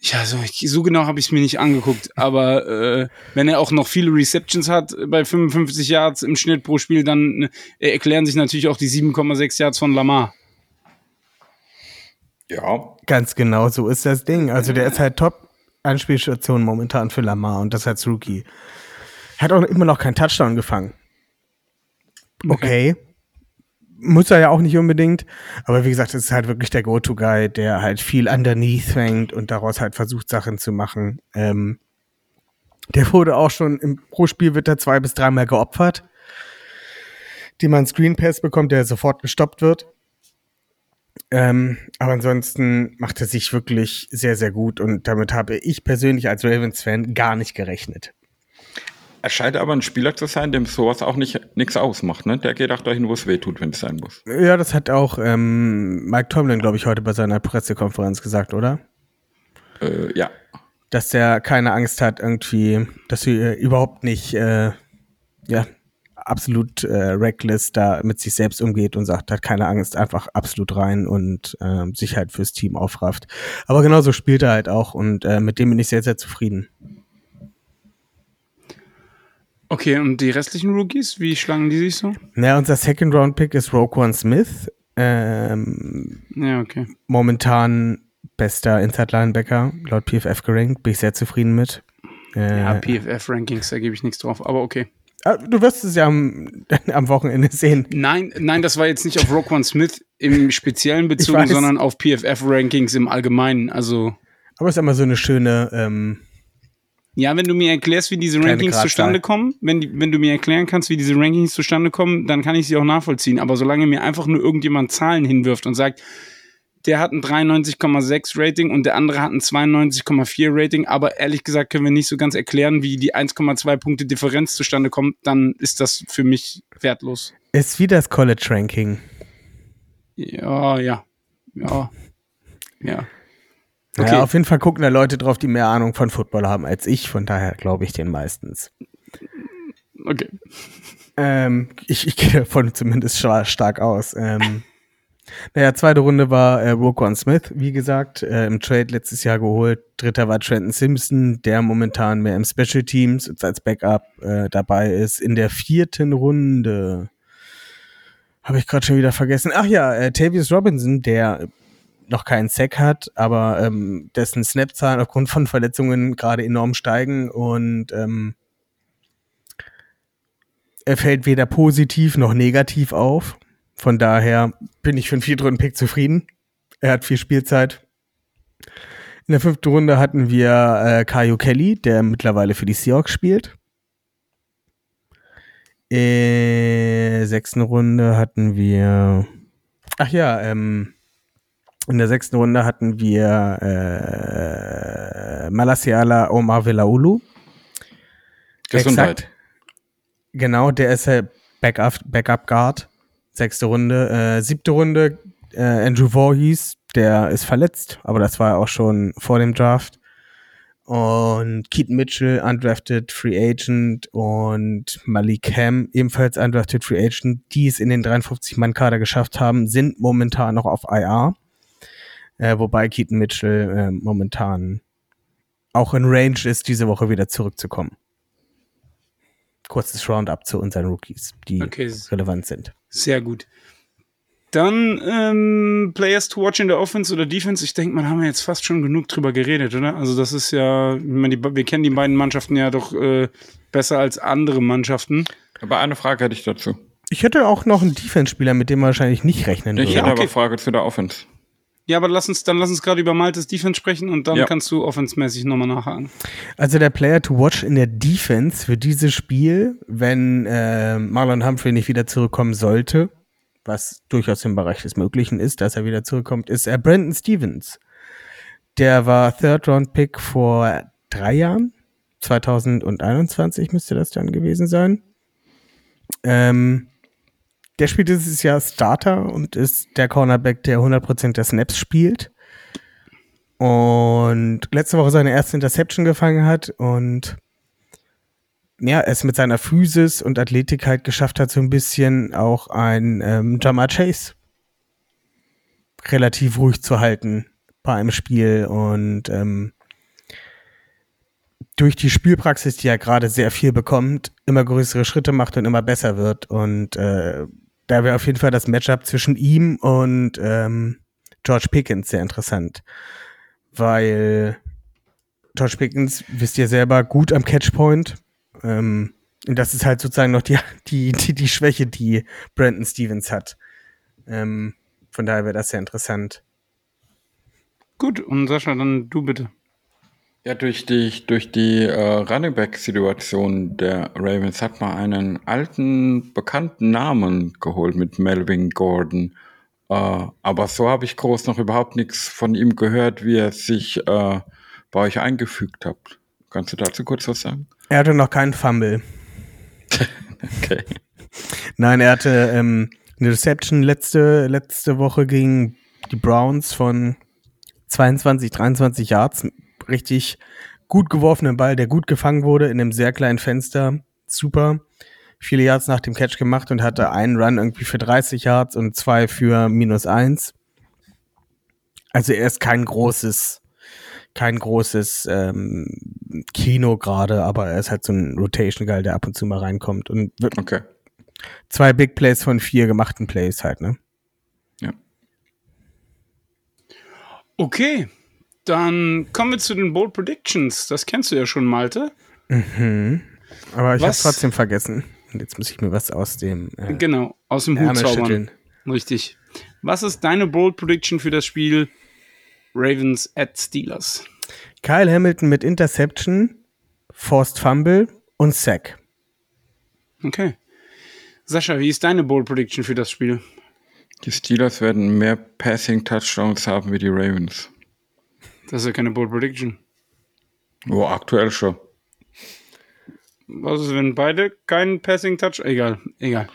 ja, so, so genau habe ich es mir nicht angeguckt. Aber äh, wenn er auch noch viele Receptions hat bei 55 Yards im Schnitt pro Spiel, dann äh, erklären sich natürlich auch die 7,6 Yards von Lamar. Ja, Ganz genau, so ist das Ding. Also der ist halt Top-Anspielstation momentan für Lamar und das als Rookie. Hat auch immer noch keinen Touchdown gefangen. Okay. Muss er ja auch nicht unbedingt. Aber wie gesagt, es ist halt wirklich der Go-To-Guy, der halt viel underneath fängt und daraus halt versucht, Sachen zu machen. Ähm, der wurde auch schon im, pro Spiel wird er zwei bis dreimal geopfert, die man Screen Pass bekommt, der sofort gestoppt wird. Ähm, aber ansonsten macht er sich wirklich sehr, sehr gut und damit habe ich persönlich als Ravens-Fan gar nicht gerechnet. Er scheint aber ein Spieler zu sein, dem sowas auch nicht nichts ausmacht. Ne? Der geht auch dahin, wo es weh tut, wenn es sein muss. Ja, das hat auch ähm, Mike Tomlin, glaube ich, heute bei seiner Pressekonferenz gesagt, oder? Äh, ja. Dass der keine Angst hat, irgendwie, dass wir überhaupt nicht, äh, ja, absolut äh, reckless da mit sich selbst umgeht und sagt, hat keine Angst, einfach absolut rein und äh, sich halt fürs Team aufrafft. Aber genauso spielt er halt auch und äh, mit dem bin ich sehr, sehr zufrieden. Okay, und die restlichen Rookies, wie schlagen die sich so? Na, unser Second Round Pick ist Roquan Smith. Ähm, Ja, okay. momentan bester Inside Linebacker, laut PFF gerankt. Bin ich sehr zufrieden mit. Äh, Ja, PFF-Rankings, da gebe ich nichts drauf, aber okay. ah, du wirst es ja am, am Wochenende sehen. Nein, nein, das war jetzt nicht auf Roquan Smith im speziellen bezogen, weiß. sondern auf PFF-Rankings im Allgemeinen. Also, Aber es ist immer so eine schöne, ähm, ja, wenn du mir erklärst, wie diese Rankings zustande kommen, wenn, die, wenn du mir erklären kannst, wie diese Rankings zustande kommen, dann kann ich sie auch nachvollziehen. Aber solange mir einfach nur irgendjemand Zahlen hinwirft und sagt, der hat ein 93,6 Rating und der andere hat ein 92,4 Rating, aber ehrlich gesagt können wir nicht so ganz erklären, wie die 1,2 Punkte Differenz zustande kommt, dann ist das für mich wertlos. ist wie das College Ranking. Ja, ja, ja, ja. Okay. Ja, auf jeden Fall gucken da Leute drauf, die mehr Ahnung von Football haben als ich. Von daher glaube ich den meistens. Okay. Ähm, ich, ich gehe davon zumindest stark aus. Ähm, naja, zweite Runde war äh, Roquan Smith, wie gesagt, äh, im Trade letztes Jahr geholt. Dritter war Trenton Simpson, der momentan mehr im Special Teams als Backup äh, dabei ist. In der vierten Runde habe ich gerade schon wieder vergessen. Ach ja, äh, Tavius Robinson, der noch keinen Sack hat, aber ähm, dessen Snap-Zahlen aufgrund von Verletzungen gerade enorm steigen und ähm, er fällt weder positiv noch negativ auf. Von daher bin ich für einen Viertrunden-Pick zufrieden. Er hat viel Spielzeit. In der fünften Runde hatten wir äh, Kaio Kelly, der mittlerweile für die Seahawks spielt. In der sechsten Runde hatten wir. Ach ja, ähm, in der sechsten Runde hatten wir äh, Malasiala Omar Velaulu. Gesundheit. Exakt. Genau, der ist äh, Backup, Backup Guard. Sechste Runde. Äh, siebte Runde, äh, Andrew Voorhees, der ist verletzt, aber das war auch schon vor dem Draft. Und Keaton Mitchell, undrafted Free Agent und Malik Ham, ebenfalls undrafted Free Agent, die es in den 53-Mann-Kader geschafft haben, sind momentan noch auf IR. Äh, wobei Keaton Mitchell äh, momentan auch in Range ist, diese Woche wieder zurückzukommen. Kurzes Roundup zu unseren Rookies, die Okay. relevant sind. Sehr gut. Dann ähm, Players to watch in der Offense oder Defense. Ich denke, man haben wir jetzt fast schon genug drüber geredet, oder? Also das ist ja, ich die, wir kennen die beiden Mannschaften ja doch äh, besser als andere Mannschaften. Aber eine Frage hätte ich dazu. Ich hätte auch noch einen Defense-Spieler, mit dem man wahrscheinlich nicht rechnen Ich würde. hätte okay. aber Frage zu der Offense. Ja, aber lass uns, dann lass uns gerade über Maltes Defense sprechen und dann Ja. kannst du offensemäßig nochmal nachhaken. Also der Player to watch in der Defense für dieses Spiel, wenn äh, Marlon Humphrey nicht wieder zurückkommen sollte, was durchaus im Bereich des Möglichen ist, dass er wieder zurückkommt, ist er Brandon Stevens. Der war Third-Round-Pick vor drei Jahren. 2021 müsste das dann gewesen sein. Ähm, der spielt dieses Jahr Starter und ist der Cornerback, der 100% der Snaps spielt. Und letzte Woche seine erste Interception gefangen hat und ja, es mit seiner Physis und Athletik halt geschafft hat, so ein bisschen auch ein ähm, Jamar Chase relativ ruhig zu halten bei einem Spiel und ähm, durch die Spielpraxis, die er gerade sehr viel bekommt, immer größere Schritte macht und immer besser wird. Und äh, da wäre auf jeden Fall das Matchup zwischen ihm und ähm, George Pickens sehr interessant. Weil George Pickens, wisst ihr selber, gut am Catchpoint. Ähm, Und das ist halt sozusagen noch die, die, die, die Schwäche, die Brandon Stevens hat. Ähm, von daher wäre das sehr interessant. Gut, und Sascha, dann du bitte. Ja, durch die, durch die äh, Running Back-Situation der Ravens hat man einen alten, bekannten Namen geholt mit Melvin Gordon. Äh, aber so habe ich groß noch überhaupt nichts von ihm gehört, wie er sich äh, bei euch eingefügt hat. Kannst du dazu kurz was sagen? Er hatte noch keinen Fumble. Okay. Nein, er hatte ähm, eine Reception letzte, letzte Woche gegen die Browns von 22, 23 Yards. Richtig gut geworfenen Ball, der gut gefangen wurde in einem sehr kleinen Fenster. Super. Viele Yards nach dem Catch gemacht und hatte einen Run irgendwie für 30 Yards und zwei für minus eins. Also er ist kein großes, kein großes ähm, Kino gerade, aber er ist halt so ein Rotation Guy, der ab und zu mal reinkommt und wird Okay. zwei Big Plays von vier gemachten Plays halt, ne? Ja. Okay, dann kommen wir zu den Bold Predictions. Das kennst du ja schon, Malte. Aber ich habe trotzdem vergessen. Und jetzt muss ich mir was aus dem äh, Genau, aus dem Hut zaubern. schütteln. Richtig. Was ist deine Bold Prediction für das Spiel Ravens at Steelers? Kyle Hamilton mit Interception, Forced Fumble und Sack. Okay. Sascha, wie ist deine Bold Prediction für das Spiel? Die Steelers werden mehr Passing-Touchdowns haben wie die Ravens. Das ist ja keine Bold Prediction. Oh, aktuell schon. Was ist, wenn beide keinen Passing Touch? Egal, egal.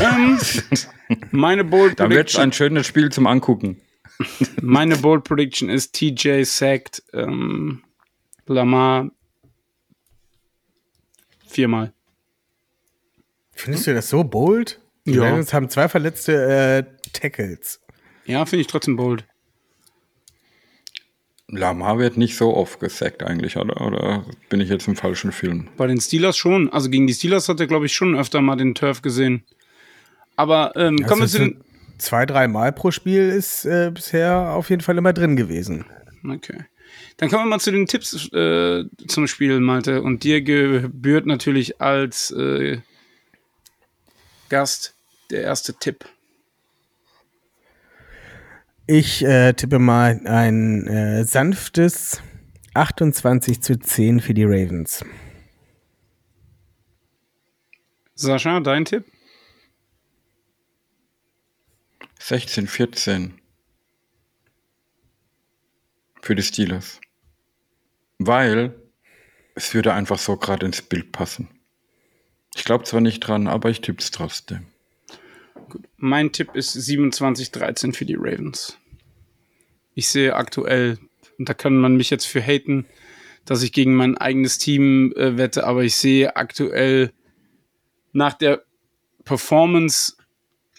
ähm, meine Bold Dann wird es Prediction, ein schönes Spiel zum Angucken. meine Bold Prediction ist TJ sacked ähm, Lamar viermal. Findest du das so bold? Die Ja. Ravens haben zwei verletzte äh, Tackles. Ja, finde ich trotzdem bold. Lamar wird nicht so oft gesackt eigentlich, oder? Oder bin ich jetzt im falschen Film? Bei den Steelers schon. Also gegen die Steelers hat er, glaube ich, schon öfter mal den Turf gesehen. Aber ähm, kommen wir Also zu den. zwei, drei Mal pro Spiel ist äh, bisher auf jeden Fall immer drin gewesen. Okay. Dann kommen wir mal zu den Tipps äh, zum Spiel, Malte. Und dir gebührt natürlich als äh, Gast der erste Tipp. Ich äh, tippe mal ein äh, sanftes 28 zu 10 für die Ravens. Sascha, dein Tipp? 16, 14 für die Steelers. Weil es würde einfach so gerade ins Bild passen. Ich glaube zwar nicht dran, aber ich tippe es trotzdem. Mein Tipp ist 27-13 für die Ravens. Ich sehe aktuell, und da kann man mich jetzt für haten, dass ich gegen mein eigenes Team äh, wette, aber ich sehe aktuell nach der Performance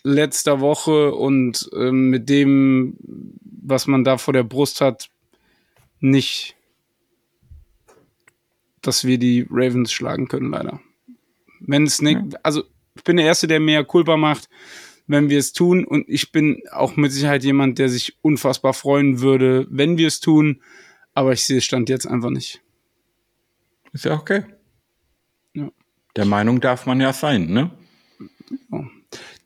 letzter Woche und ähm, mit dem, was man da vor der Brust hat, nicht, dass wir die Ravens schlagen können, leider. Wenn es nicht, also ich bin der Erste, der mehr Culpa macht, wenn wir es tun. Und ich bin auch mit Sicherheit jemand, der sich unfassbar freuen würde, wenn wir es tun. Aber ich sehe es Stand jetzt einfach nicht. Ist ja okay. Ja. Der Meinung darf man ja sein, ne?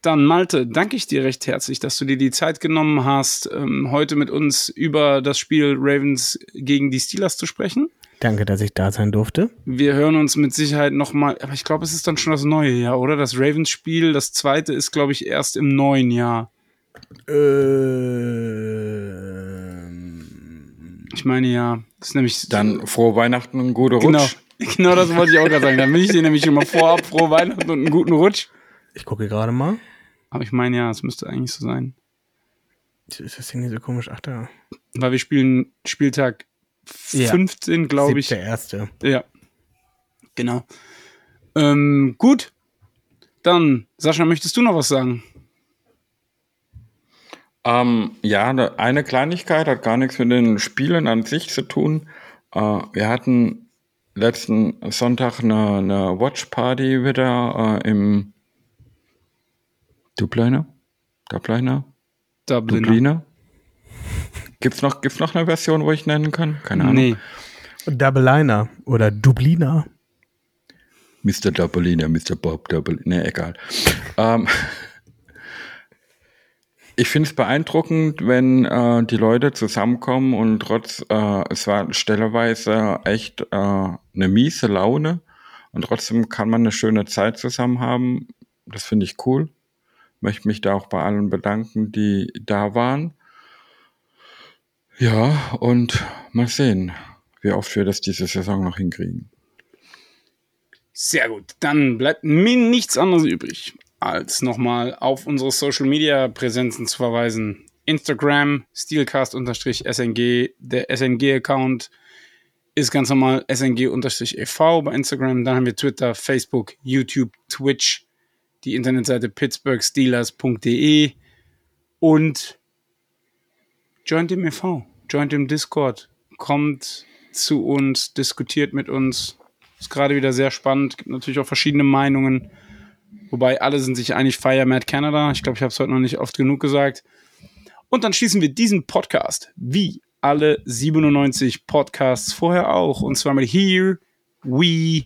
Dann, Malte, danke ich dir recht herzlich, dass du dir die Zeit genommen hast, ähm, heute mit uns über das Spiel Ravens gegen die Steelers zu sprechen. Danke, dass ich da sein durfte. Wir hören uns mit Sicherheit nochmal, aber ich glaube, es ist dann schon das neue Jahr, oder? Das Ravens-Spiel, das zweite ist, glaube ich, erst im neuen Jahr. Ähm, Ich meine ja, das ist nämlich Dann frohe Weihnachten und gute Rutsch. Genau. Genau das wollte ich auch gerade sagen. Dann will ich dir nämlich mal vorab frohe Weihnachten und einen guten Rutsch. ich gucke gerade mal. Aber ich meine ja, es müsste eigentlich so sein. Ist das Ding hier so komisch? Ach da. Weil wir spielen Spieltag Ja. 15, glaube ich. Der erste. Ja. Genau. Ähm, gut. Dann, Sascha, möchtest du noch was sagen? Ähm, ja, ne- eine Kleinigkeit hat gar nichts mit den Spielen an sich zu tun. Äh, wir hatten letzten Sonntag eine, eine Watch-Party wieder äh, im Dubliner? Dubliner? Dublin. Dubliner? Gibt's noch, gibt's noch eine Version, wo ich nennen kann? Keine Ahnung. Nee. Double Liner oder Dubliner. Mr. Doubleina, Mr. Bob Double, ne, egal. ähm, ich finde es beeindruckend, wenn äh, die Leute zusammenkommen und trotz, äh, es war stelleweise echt äh, eine miese Laune und trotzdem kann man eine schöne Zeit zusammen haben. Das finde ich cool. Möchte mich da auch bei allen bedanken, die da waren. Ja, und mal sehen, wie oft wir das diese Saison noch hinkriegen. Sehr gut. Dann bleibt mir nichts anderes übrig, als nochmal auf unsere Social Media Präsenzen zu verweisen. Instagram, Steelcast-SNG, der SNG-Account ist ganz normal SNG-EV bei Instagram. Dann haben wir Twitter, Facebook, YouTube, Twitch, die Internetseite pittsburghsteelers.de und joint im e.V., joint im Discord, kommt zu uns, diskutiert mit uns. Ist gerade wieder sehr spannend, gibt natürlich auch verschiedene Meinungen. Wobei alle sind sich einig, Fire Mad Canada. Ich glaube, ich habe es heute noch nicht oft genug gesagt. Und dann schließen wir diesen Podcast wie alle 97 Podcasts vorher auch. Und zwar mit Here We